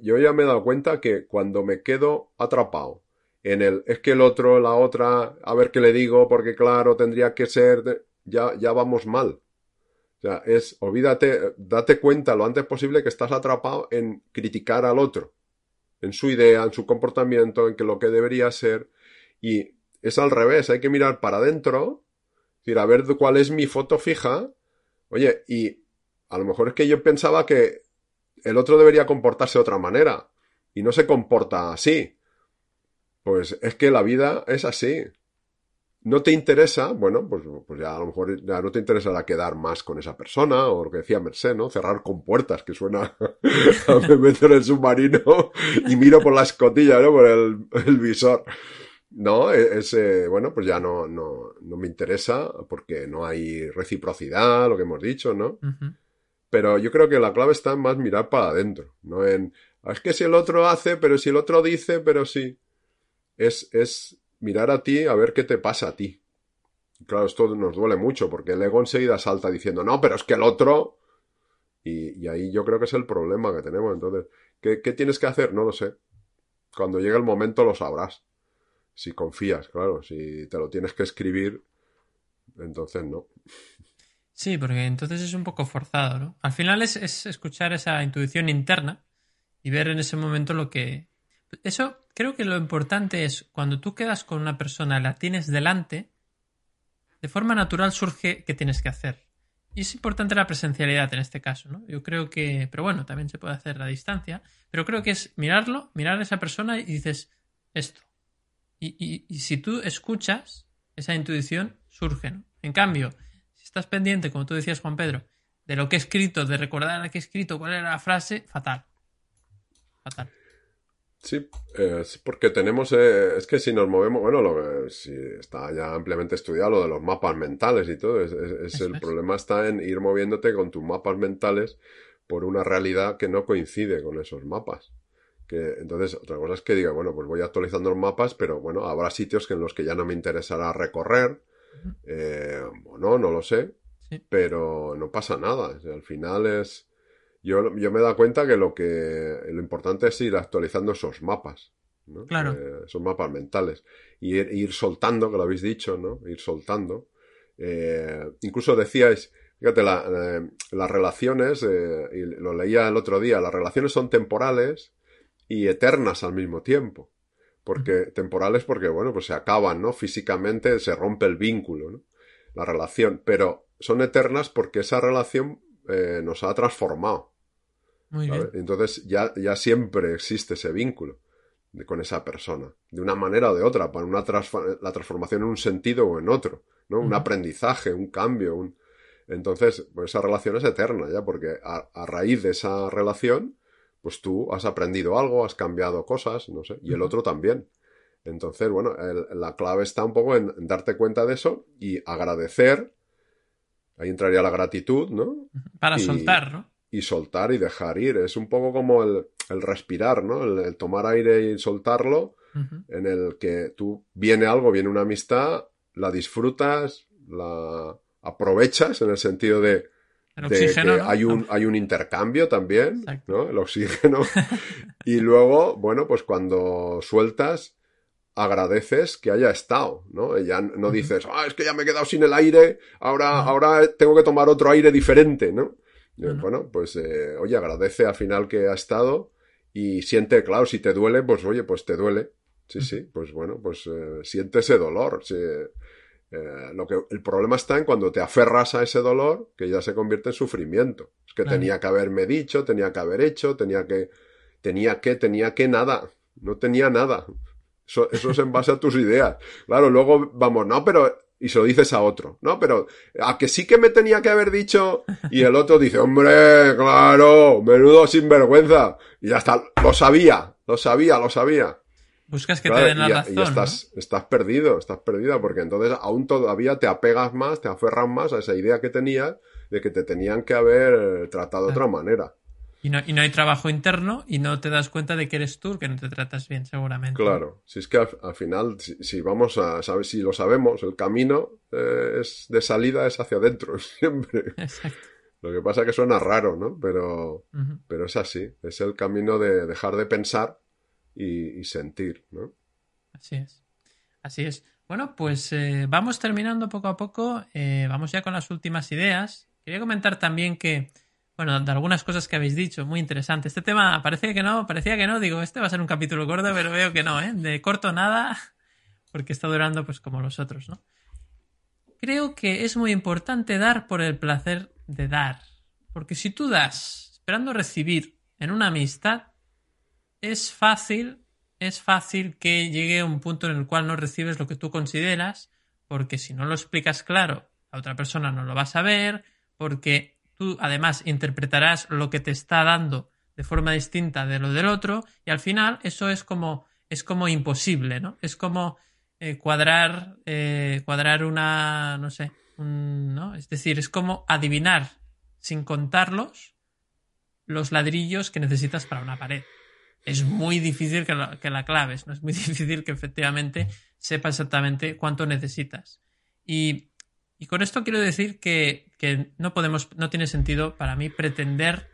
Yo ya me he dado cuenta que cuando me quedo atrapado en el, es que el otro, la otra, a ver qué le digo, porque claro, tendría que ser, ya, ya vamos mal. O sea, es, olvídate, date cuenta lo antes posible que estás atrapado en criticar al otro, en su idea, en su comportamiento, en que lo que debería ser. Y es al revés, hay que mirar para adentro, decir, a ver cuál es mi foto fija. Oye, y a lo mejor es que yo pensaba que el otro debería comportarse de otra manera, y no se comporta así. Pues es que la vida es así no te interesa, bueno, pues, pues ya a lo mejor ya no te interesará quedar más con esa persona, o lo que decía Merced, ¿no? Cerrar con puertas, que suena (laughs) a me meto en el submarino y miro por la escotilla, ¿no? Por el, el visor. No, e- es, eh, bueno, pues ya no, no, no me interesa porque no hay reciprocidad, lo que hemos dicho, ¿no? Pero yo creo que la clave está en más mirar para adentro, no en, "Ah, es que si el otro hace, pero si el otro dice, pero sí. Es, es mirar a ti a ver qué te pasa a ti. Claro, esto nos duele mucho porque el ego enseguida salta diciendo, no, pero es que el otro... Y, y ahí yo creo que es el problema que tenemos. Entonces, ¿qué, qué tienes que hacer? No lo sé. Cuando llegue el momento lo sabrás. Si confías, claro. Si te lo tienes que escribir, entonces no. Sí, porque entonces es un poco forzado, ¿no? Al final es, es escuchar esa intuición interna y ver en ese momento lo que... Eso creo que lo importante es cuando tú quedas con una persona, la tienes delante, de forma natural surge qué tienes que hacer. Y es importante la presencialidad en este caso, ¿no? Yo creo que, pero bueno, también se puede hacer a distancia, pero creo que es mirarlo, mirar a esa persona y dices esto. Y, y, si tú escuchas, esa intuición surge. ¿no? En cambio, si estás pendiente, como tú decías, Juan Pedro, de lo que he escrito, de recordar a qué he escrito, cuál era la frase, fatal. Fatal. Sí, eh, porque tenemos, eh, es que si nos movemos, bueno, lo, si está ya ampliamente estudiado lo de los mapas mentales y todo, es, el problema está en ir moviéndote con tus mapas mentales por una realidad que no coincide con esos mapas. Que, entonces, otra cosa es que diga, bueno, pues voy actualizando los mapas, pero bueno, habrá sitios que en los que ya no me interesará recorrer, eh, o no, no lo sé, pero no pasa nada. al final es yo, yo me he dado cuenta que lo que lo importante es ir actualizando esos mapas. ¿no? Claro. Eh, esos mapas mentales. Y ir, soltando, que lo habéis dicho, ¿no? Ir soltando. Eh, incluso decíais, fíjate, eh, las relaciones, y lo leía el otro día, las relaciones son temporales y eternas al mismo tiempo. Porque, temporales porque, bueno, pues se acaban, ¿no? Físicamente se rompe el vínculo, ¿no? La relación. Pero son eternas porque esa relación nos ha transformado. Entonces ya, ya siempre existe ese vínculo con esa persona, de una manera o de otra, para una la transformación en un sentido o en otro, ¿no? Un aprendizaje, un cambio, un... Entonces, pues esa relación es eterna, ¿ya? Porque a, raíz de esa relación, pues tú has aprendido algo, has cambiado cosas, no sé, y el otro también. Entonces, bueno, la clave está un poco en, darte cuenta de eso y agradecer. Ahí entraría la gratitud, ¿no? Para soltar, ¿no? Y soltar y dejar ir. Es un poco como el, el respirar, ¿no? El, tomar aire y soltarlo, en el que tú viene algo, viene una amistad, la disfrutas, la aprovechas en el sentido de, que hay un, hay un intercambio también, ¿no? El oxígeno. (laughs) y luego, bueno, pues cuando sueltas, agradeces que haya estado, ¿no? Ya no dices, ah, es que ya me he quedado sin el aire, ahora, ahora tengo que tomar otro aire diferente, ¿no? Bueno, pues eh, oye, agradece al final que ha estado y siente, claro, si te duele, pues oye, pues te duele. Sí, sí, pues bueno, pues eh, siente ese dolor. Eh, lo que, el problema está en cuando te aferras a ese dolor, que ya se convierte en sufrimiento. Es que tenía que haberme dicho, tenía que haber hecho, tenía que, tenía que, tenía que nada. No tenía nada. Eso, eso es en base a tus ideas. Claro, luego vamos, no, pero y se lo dices a otro, ¿no? Pero a que sí que me tenía que haber dicho y el otro dice, hombre, claro, menudo sinvergüenza. Y ya está, lo sabía, lo sabía, lo sabía. Buscas que te den la razón. Y estás, estás perdido, estás perdida, porque entonces aún todavía te apegas más, te aferras más a esa idea que tenías de que te tenían que haber tratado de otra manera. Y no, y no hay trabajo interno y no te das cuenta de que eres tú que no te tratas bien, seguramente. Claro, si es que al, final, si, vamos a saber, si lo sabemos, el camino eh, es de salida es hacia adentro, (laughs) siempre. Exacto. Lo que pasa es que suena raro, ¿no? Pero, pero es así, es el camino de dejar de pensar y, sentir, ¿no? Así es. Así es. Bueno, pues eh, vamos terminando poco a poco, eh, vamos ya con las últimas ideas. Quería comentar también que bueno, de algunas cosas que habéis dicho, muy interesante. Este tema parecía que no, parecía que no, digo, este va a ser un capítulo corto, pero veo que no, ¿eh? De corto nada, porque está durando pues como los otros, ¿no? Creo que es muy importante dar por el placer de dar, porque si tú das esperando recibir en una amistad, es fácil, es fácil que llegue un punto en el cual no recibes lo que tú consideras, porque si no lo explicas claro, la otra persona no lo va a saber, porque tú además interpretarás lo que te está dando de forma distinta de lo del otro y al final eso es como es como imposible, ¿no? Es como eh, cuadrar eh, cuadrar una no sé, ¿no? Es decir, es como adivinar sin contarlos los ladrillos que necesitas para una pared. Es muy difícil que la, que la claves, ¿no? Es muy (laughs) difícil que efectivamente sepas exactamente cuánto necesitas. Y y con esto quiero decir que, no podemos, no tiene sentido para mí pretender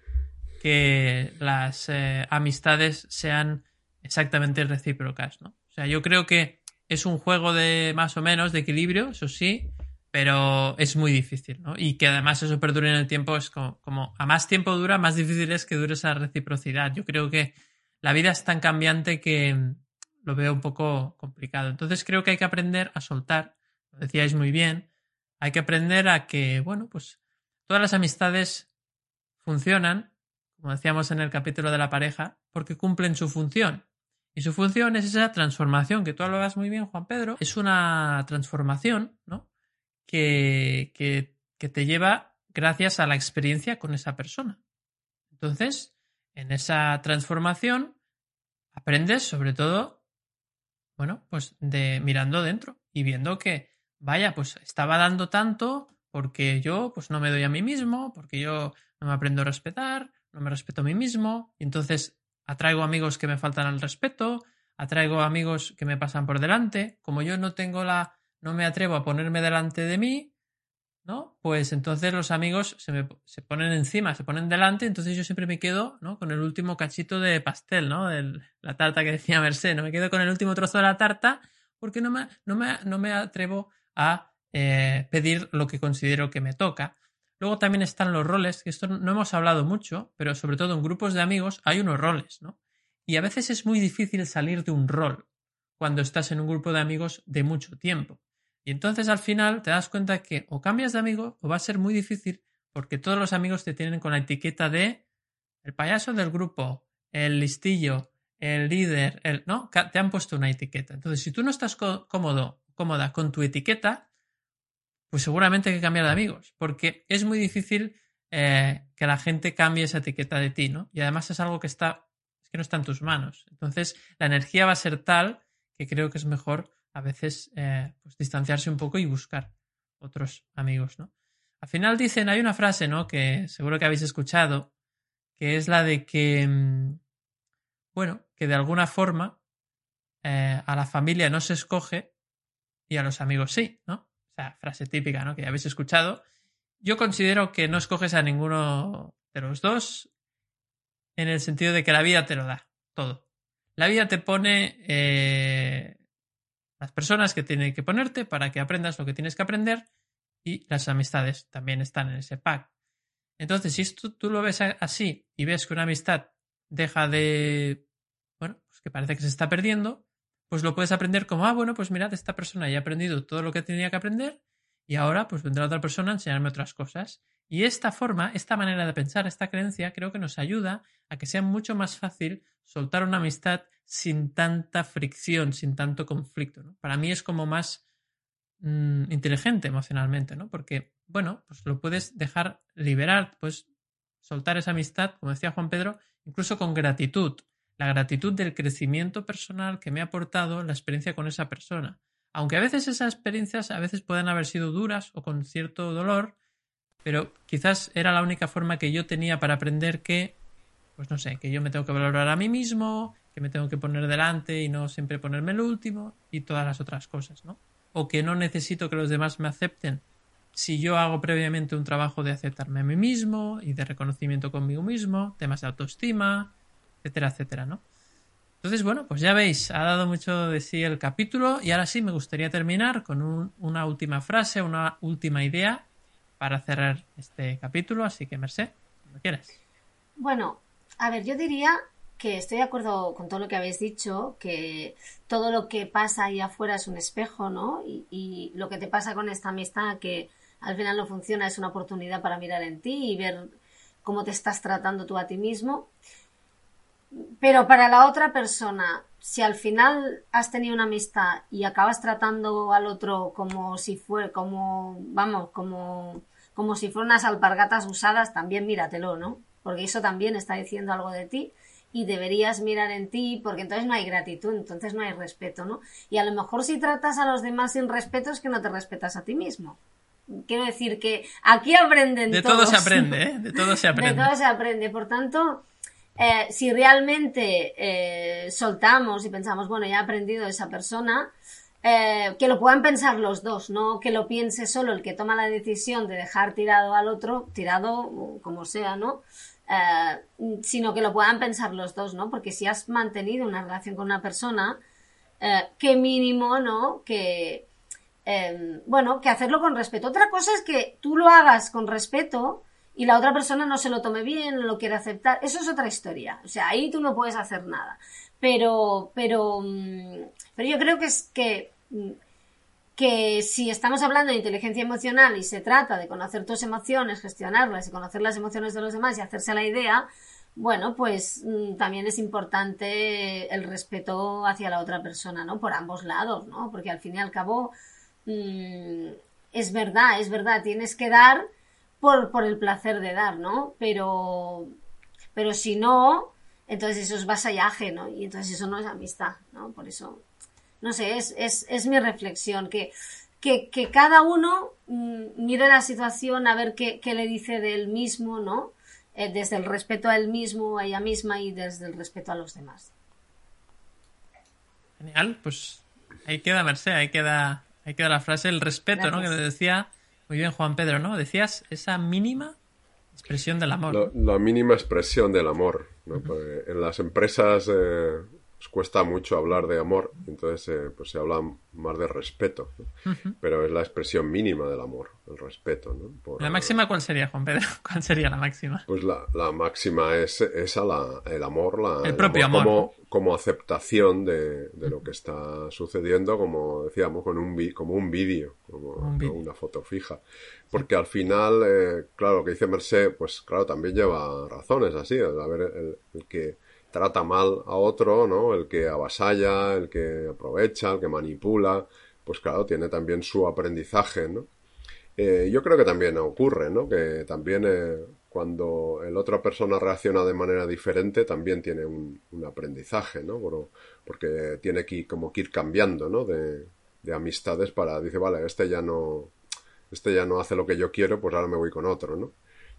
que las eh, amistades sean exactamente recíprocas, ¿no? O sea, yo creo que es un juego de más o menos de equilibrio, eso sí, pero es muy difícil, ¿no? Y que además eso perdure en el tiempo es como, como, a más tiempo dura, más difícil es que dure esa reciprocidad. Yo creo que la vida es tan cambiante que lo veo un poco complicado. Entonces creo que hay que aprender a soltar, lo decíais muy bien, hay que aprender a que, bueno, pues todas las amistades funcionan, como decíamos en el capítulo de la pareja, porque cumplen su función. Y su función es esa transformación, que tú hablabas muy bien, Juan Pedro, es una transformación, ¿no? Que, que, que te lleva gracias a la experiencia con esa persona. Entonces, en esa transformación, aprendes sobre todo, bueno, pues de mirando dentro y viendo que, vaya, pues estaba dando tanto porque yo pues no me doy a mí mismo, porque yo no me aprendo a respetar, no me respeto a mí mismo, y entonces atraigo amigos que me faltan al respeto, atraigo amigos que me pasan por delante, como yo no tengo la, no me atrevo a ponerme delante de mí, ¿no? Pues entonces los amigos se me se ponen encima, se ponen delante, entonces yo siempre me quedo, ¿no? Con el último cachito de pastel, ¿no? De la tarta que decía Merced, ¿no? Me quedo con el último trozo de la tarta porque no me, no me, no me atrevo a eh, pedir lo que considero que me toca. Luego también están los roles, que esto no hemos hablado mucho, pero sobre todo en grupos de amigos hay unos roles, ¿no? Y a veces es muy difícil salir de un rol cuando estás en un grupo de amigos de mucho tiempo. Y entonces al final te das cuenta que o cambias de amigo o va a ser muy difícil porque todos los amigos te tienen con la etiqueta de el payaso del grupo, el listillo, el líder, el no, te han puesto una etiqueta. Entonces, si tú no estás cómodo, cómoda con tu etiqueta, pues seguramente hay que cambiar de amigos, porque es muy difícil eh, que la gente cambie esa etiqueta de ti, ¿no? Y además es algo que está, es que no está en tus manos. Entonces, la energía va a ser tal que creo que es mejor a veces eh, pues, distanciarse un poco y buscar otros amigos, ¿no? Al final dicen, hay una frase, ¿no? Que seguro que habéis escuchado, que es la de que, mm, bueno, que de alguna forma eh, a la familia no se escoge y a los amigos sí, ¿no? O sea, frase típica, ¿no? Que ya habéis escuchado. Yo considero que no escoges a ninguno de los dos en el sentido de que la vida te lo da, todo. La vida te pone eh, las personas que tienen que ponerte para que aprendas lo que tienes que aprender y las amistades también están en ese pack. Entonces, si esto, tú lo ves así y ves que una amistad deja de, bueno, pues que parece que se está perdiendo, pues lo puedes aprender como, ah, bueno, pues mirad, esta persona ya ha aprendido todo lo que tenía que aprender y ahora pues vendrá otra persona a enseñarme otras cosas. Y esta forma, esta manera de pensar, esta creencia, creo que nos ayuda a que sea mucho más fácil soltar una amistad sin tanta fricción, sin tanto conflicto. Para mí es como más mm, inteligente emocionalmente, ¿no? Porque, bueno, pues lo puedes dejar liberar, pues soltar esa amistad, como decía Juan Pedro, incluso con gratitud. La gratitud del crecimiento personal que me ha aportado la experiencia con esa persona. Aunque a veces esas experiencias a veces pueden haber sido duras o con cierto dolor, pero quizás era la única forma que yo tenía para aprender que, pues no sé, que yo me tengo que valorar a mí mismo, que me tengo que poner delante y no siempre ponerme el último y todas las otras cosas, ¿no? O que no necesito que los demás me acepten si yo hago previamente un trabajo de aceptarme a mí mismo y de reconocimiento conmigo mismo, temas de autoestima, etcétera, etcétera, ¿no? Entonces, bueno, pues ya veis, ha dado mucho de sí el capítulo y ahora sí me gustaría terminar con una última frase, una última idea para cerrar este capítulo, así que Merced, cuando quieras. Bueno, a ver, yo diría que estoy de acuerdo con todo lo que habéis dicho, que todo lo que pasa ahí afuera es un espejo, ¿no? Y, lo que te pasa con esta amistad que al final no funciona es una oportunidad para mirar en ti y ver cómo te estás tratando tú a ti mismo. Pero para la otra persona, si al final has tenido una amistad y acabas tratando al otro como si fuera, como, vamos, como, como si fueran unas alpargatas usadas, también míratelo, ¿no? Porque eso también está diciendo algo de ti y deberías mirar en ti, porque entonces no hay gratitud, entonces no hay respeto, ¿no? Y a lo mejor si tratas a los demás sin respeto es que no te respetas a ti mismo. Quiero decir que aquí aprenden De todo se aprende, ¿eh? De todo se aprende. De todo se aprende. Por tanto, eh, si realmente eh, soltamos y pensamos, bueno, ya he aprendido esa persona, eh, que lo puedan pensar los dos, no que lo piense solo el que toma la decisión de dejar tirado al otro, tirado como sea, ¿no? Sino que lo puedan pensar los dos, ¿no? Porque si has mantenido una relación con una persona, qué mínimo, ¿no? Que, em, bueno, que hacerlo con respeto. Otra cosa es que tú lo hagas con respeto y la otra persona no se lo tome bien, no lo quiere aceptar. Eso es otra historia. O sea, ahí tú no puedes hacer nada. Pero, pero, mm, pero yo creo que es que mm, que si estamos hablando de inteligencia emocional y se trata de conocer tus emociones, gestionarlas y conocer las emociones de los demás y hacerse la idea, bueno, pues mm, también es importante el respeto hacia la otra persona, ¿no? Por ambos lados, ¿no? Porque al fin y al cabo es verdad, es verdad, tienes que dar por, por el placer de dar, ¿no? Pero, pero si no, entonces eso es vasallaje, ¿no? Y entonces eso no es amistad, ¿no? Por eso, no sé, es, es, es mi reflexión, que, que, que cada uno mm, mire la situación a ver qué, qué le dice del mismo, ¿no? Eh, desde el respeto a él mismo, a ella misma y desde el respeto a los demás. Genial, pues ahí queda Merced, ahí queda, ahí queda la frase, el respeto, ¿no? Que decía muy bien Juan Pedro, ¿no? Decías esa mínima expresión del amor. La, mínima expresión del amor, ¿no? en las empresas eh, os cuesta mucho hablar de amor, entonces eh, pues se habla más de respeto, pero es la expresión mínima del amor, el respeto. ¿no? ¿La máxima cuál sería, Juan Pedro? (laughs) ¿Cuál sería la máxima? Pues la, la máxima es esa, la, el amor, la, el propio amor, como, como, aceptación de, de, lo que está sucediendo, como decíamos, con un como un vídeo, como una foto fija. Porque al final, eh, claro, lo que dice Merced, pues claro, también lleva razones así, a ver, el, el que trata mal a otro, ¿no? El que avasalla, el que aprovecha, el que manipula, pues claro, tiene también su aprendizaje, ¿no? Eh, yo creo que también ocurre, ¿no? Que también eh, cuando el otra persona reacciona de manera diferente, también tiene un, aprendizaje, ¿no? porque tiene que como que ir cambiando, ¿no? De, de amistades para, dice, vale, este ya no, este ya no hace lo que yo quiero, pues ahora me voy con otro, ¿no?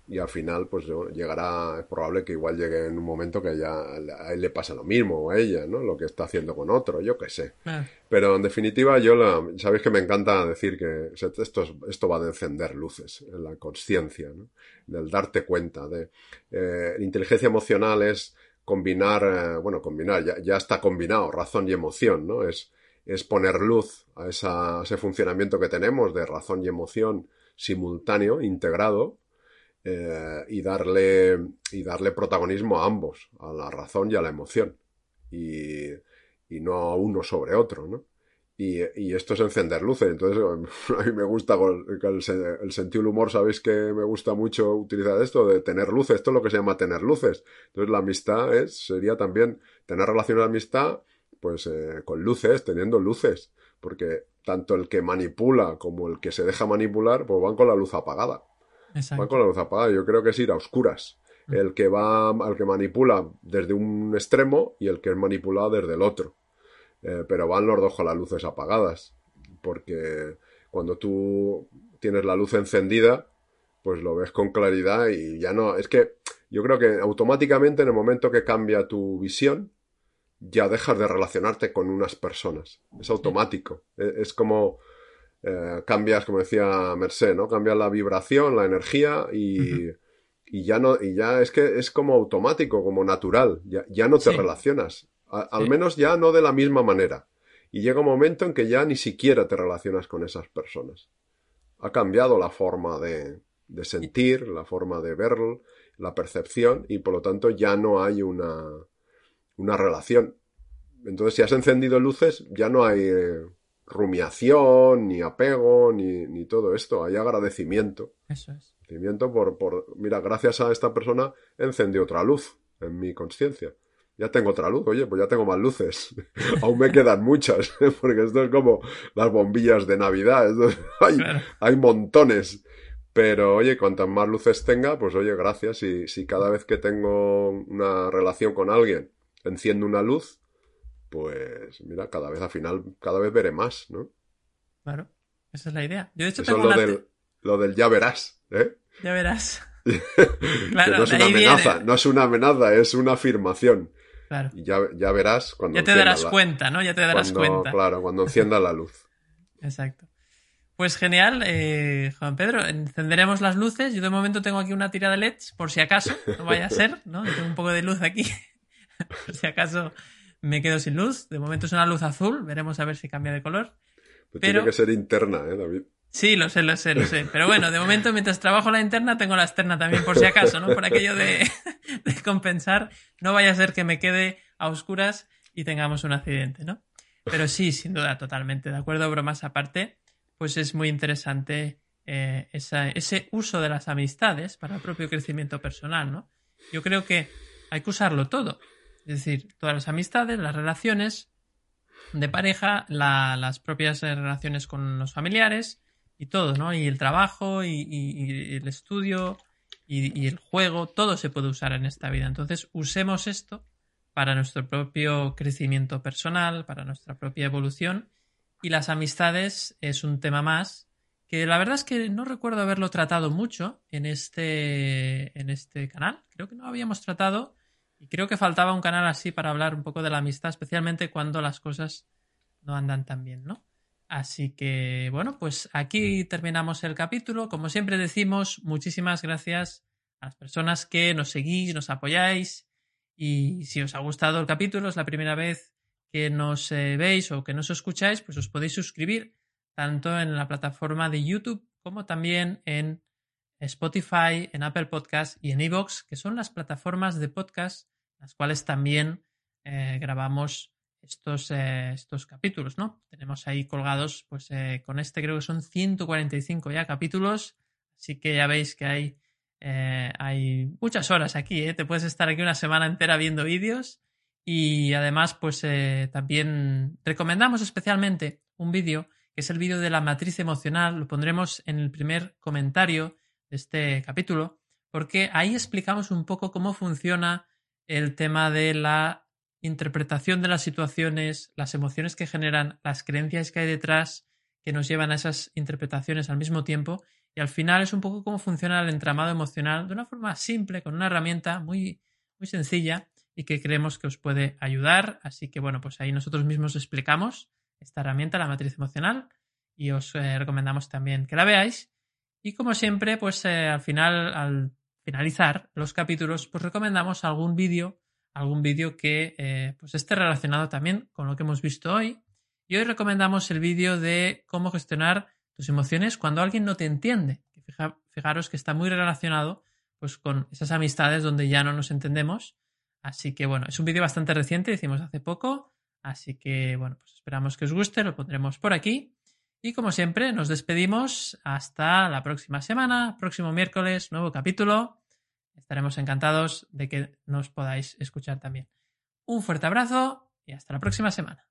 Y al final pues llegará, es probable que igual llegue en un momento que ya a él le pasa lo mismo o a ella, ¿no? Lo que está haciendo con otro, yo qué sé. Pero en definitiva yo, la, sabéis que me encanta decir que esto, esto va de encender luces en la conciencia, ¿no? Del darte cuenta de... Eh, inteligencia emocional es combinar, eh, bueno, combinar, ya, ya está combinado razón y emoción, ¿no? Es, es poner luz a, esa, a ese funcionamiento que tenemos de razón y emoción simultáneo, integrado, eh, y, darle, y darle protagonismo a ambos, a la razón y a la emoción, y, y no a uno sobre otro, ¿no? Y, y, esto es encender luces. Entonces, (laughs) a mí me gusta el, el, sentido del humor, sabéis que me gusta mucho utilizar esto de tener luces. Esto es lo que se llama tener luces. Entonces, la amistad es, sería también tener relaciones de amistad, pues eh, con luces, teniendo luces. Porque tanto el que manipula como el que se deja manipular, pues van con la luz apagada. Va con la luz apagada. Yo creo que es ir a oscuras. Mm. El que va, al que manipula desde un extremo y el que es manipulado desde el otro. Eh, pero van los dos con las luces apagadas. Porque cuando tú tienes la luz encendida, pues lo ves con claridad y ya no. Es que yo creo que automáticamente en el momento que cambia tu visión, ya dejas de relacionarte con unas personas. Es automático. E, es como eh, cambias, como decía Merced, ¿no? Cambias la vibración, la energía y, y, ya no, y ya es que es como automático, como natural, ya, ya no te relacionas, al menos ya no de la misma manera. Y llega un momento en que ya ni siquiera te relacionas con esas personas. Ha cambiado la forma de, de sentir, la forma de ver, la percepción, y por lo tanto ya no hay una, una relación. Entonces, si has encendido luces, ya no hay eh, rumiación, ni apego, ni, ni todo esto. Hay agradecimiento. Eso es. Agradecimiento por, por, mira, gracias a esta persona encendió otra luz en mi conciencia. Ya tengo otra luz, oye, pues ya tengo más luces. (laughs) Aún me quedan muchas, (laughs) porque esto es como las bombillas de Navidad. (laughs) hay, hay montones. Pero oye, cuantas más luces tenga, pues oye, gracias. Y si cada vez que tengo una relación con alguien enciendo una luz, pues mira, cada vez al final, cada vez veré más, ¿no? Claro, esa es la idea. Yo de hecho Eso tengo es lo, del, lo del ya verás, ¿eh? Ya verás. (laughs) claro, no es una amenaza, no es una amenaza, es una afirmación. Claro. Y ya, ya verás cuando. Ya te darás cuenta, ¿no? Ya te darás cuenta. Claro, cuando encienda la luz. (laughs) Exacto. Pues genial, eh, Juan Pedro. Encenderemos las luces. Yo de momento tengo aquí una tira de LEDs, por si acaso, no vaya a ser, ¿no? tengo un poco de luz aquí, (laughs) por si acaso me quedo sin luz. De momento es una luz azul, veremos a ver si cambia de color. Pero... Tiene que ser interna, ¿eh, David? Sí, lo sé, lo sé, lo sé. Pero bueno, de momento mientras trabajo la interna tengo la externa también por si acaso, ¿no? Por aquello de, (laughs) de compensar. No vaya a ser que me quede a oscuras y tengamos un accidente, ¿no? Pero sí, sin duda, totalmente. De acuerdo, bromas aparte, pues es muy interesante eh, esa, ese uso de las amistades para el propio crecimiento personal, ¿no? Yo creo que hay que usarlo todo. Es decir, todas las amistades, las relaciones de pareja, las propias relaciones con los familiares y todo, ¿no? Y el trabajo y, el estudio y, el juego, todo se puede usar en esta vida. Entonces, usemos esto para nuestro propio crecimiento personal, para nuestra propia evolución. Y las amistades es un tema más que la verdad es que no recuerdo haberlo tratado mucho en este, en este canal. Creo que no habíamos tratado y creo que faltaba un canal así para hablar un poco de la amistad, especialmente cuando las cosas no andan tan bien, ¿no? Así que, bueno, pues aquí terminamos el capítulo. Como siempre decimos, muchísimas gracias a las personas que nos seguís, nos apoyáis. Y si os ha gustado el capítulo, es la primera vez que nos eh, veis o que nos escucháis, pues os podéis suscribir tanto en la plataforma de YouTube como también en Spotify, en Apple Podcast y en Evox, que son las plataformas de podcast las cuales también eh, grabamos estos, eh, estos capítulos, ¿no? Tenemos ahí colgados, pues eh, con este creo que son 145 ya capítulos, así que ya veis que hay, hay muchas horas aquí, Te puedes estar aquí una semana entera viendo vídeos y además pues también recomendamos especialmente un vídeo que es el vídeo de la matriz emocional, lo pondremos en el primer comentario de este capítulo, porque ahí explicamos un poco cómo funciona el tema de la interpretación de las situaciones, las emociones que generan, las creencias que hay detrás que nos llevan a esas interpretaciones al mismo tiempo y al final es un poco cómo funciona el entramado emocional de una forma simple, con una herramienta muy, muy sencilla y que creemos que os puede ayudar. Así que bueno, pues ahí nosotros mismos explicamos esta herramienta, la matriz emocional, y os eh, recomendamos también que la veáis. Y como siempre, pues eh, al final, al finalizar los capítulos, pues recomendamos algún vídeo algún vídeo que eh, pues esté relacionado también con lo que hemos visto hoy. Y hoy recomendamos el vídeo de cómo gestionar tus emociones cuando alguien no te entiende. fijaros que está muy relacionado pues, con esas amistades donde ya no nos entendemos. Así que bueno, es un vídeo bastante reciente, hicimos hace poco. Así que bueno, pues esperamos que os guste, lo pondremos por aquí. Y como siempre, nos despedimos hasta la próxima semana, próximo miércoles, nuevo capítulo. Estaremos encantados de que nos podáis escuchar también. Un fuerte abrazo y hasta la próxima semana.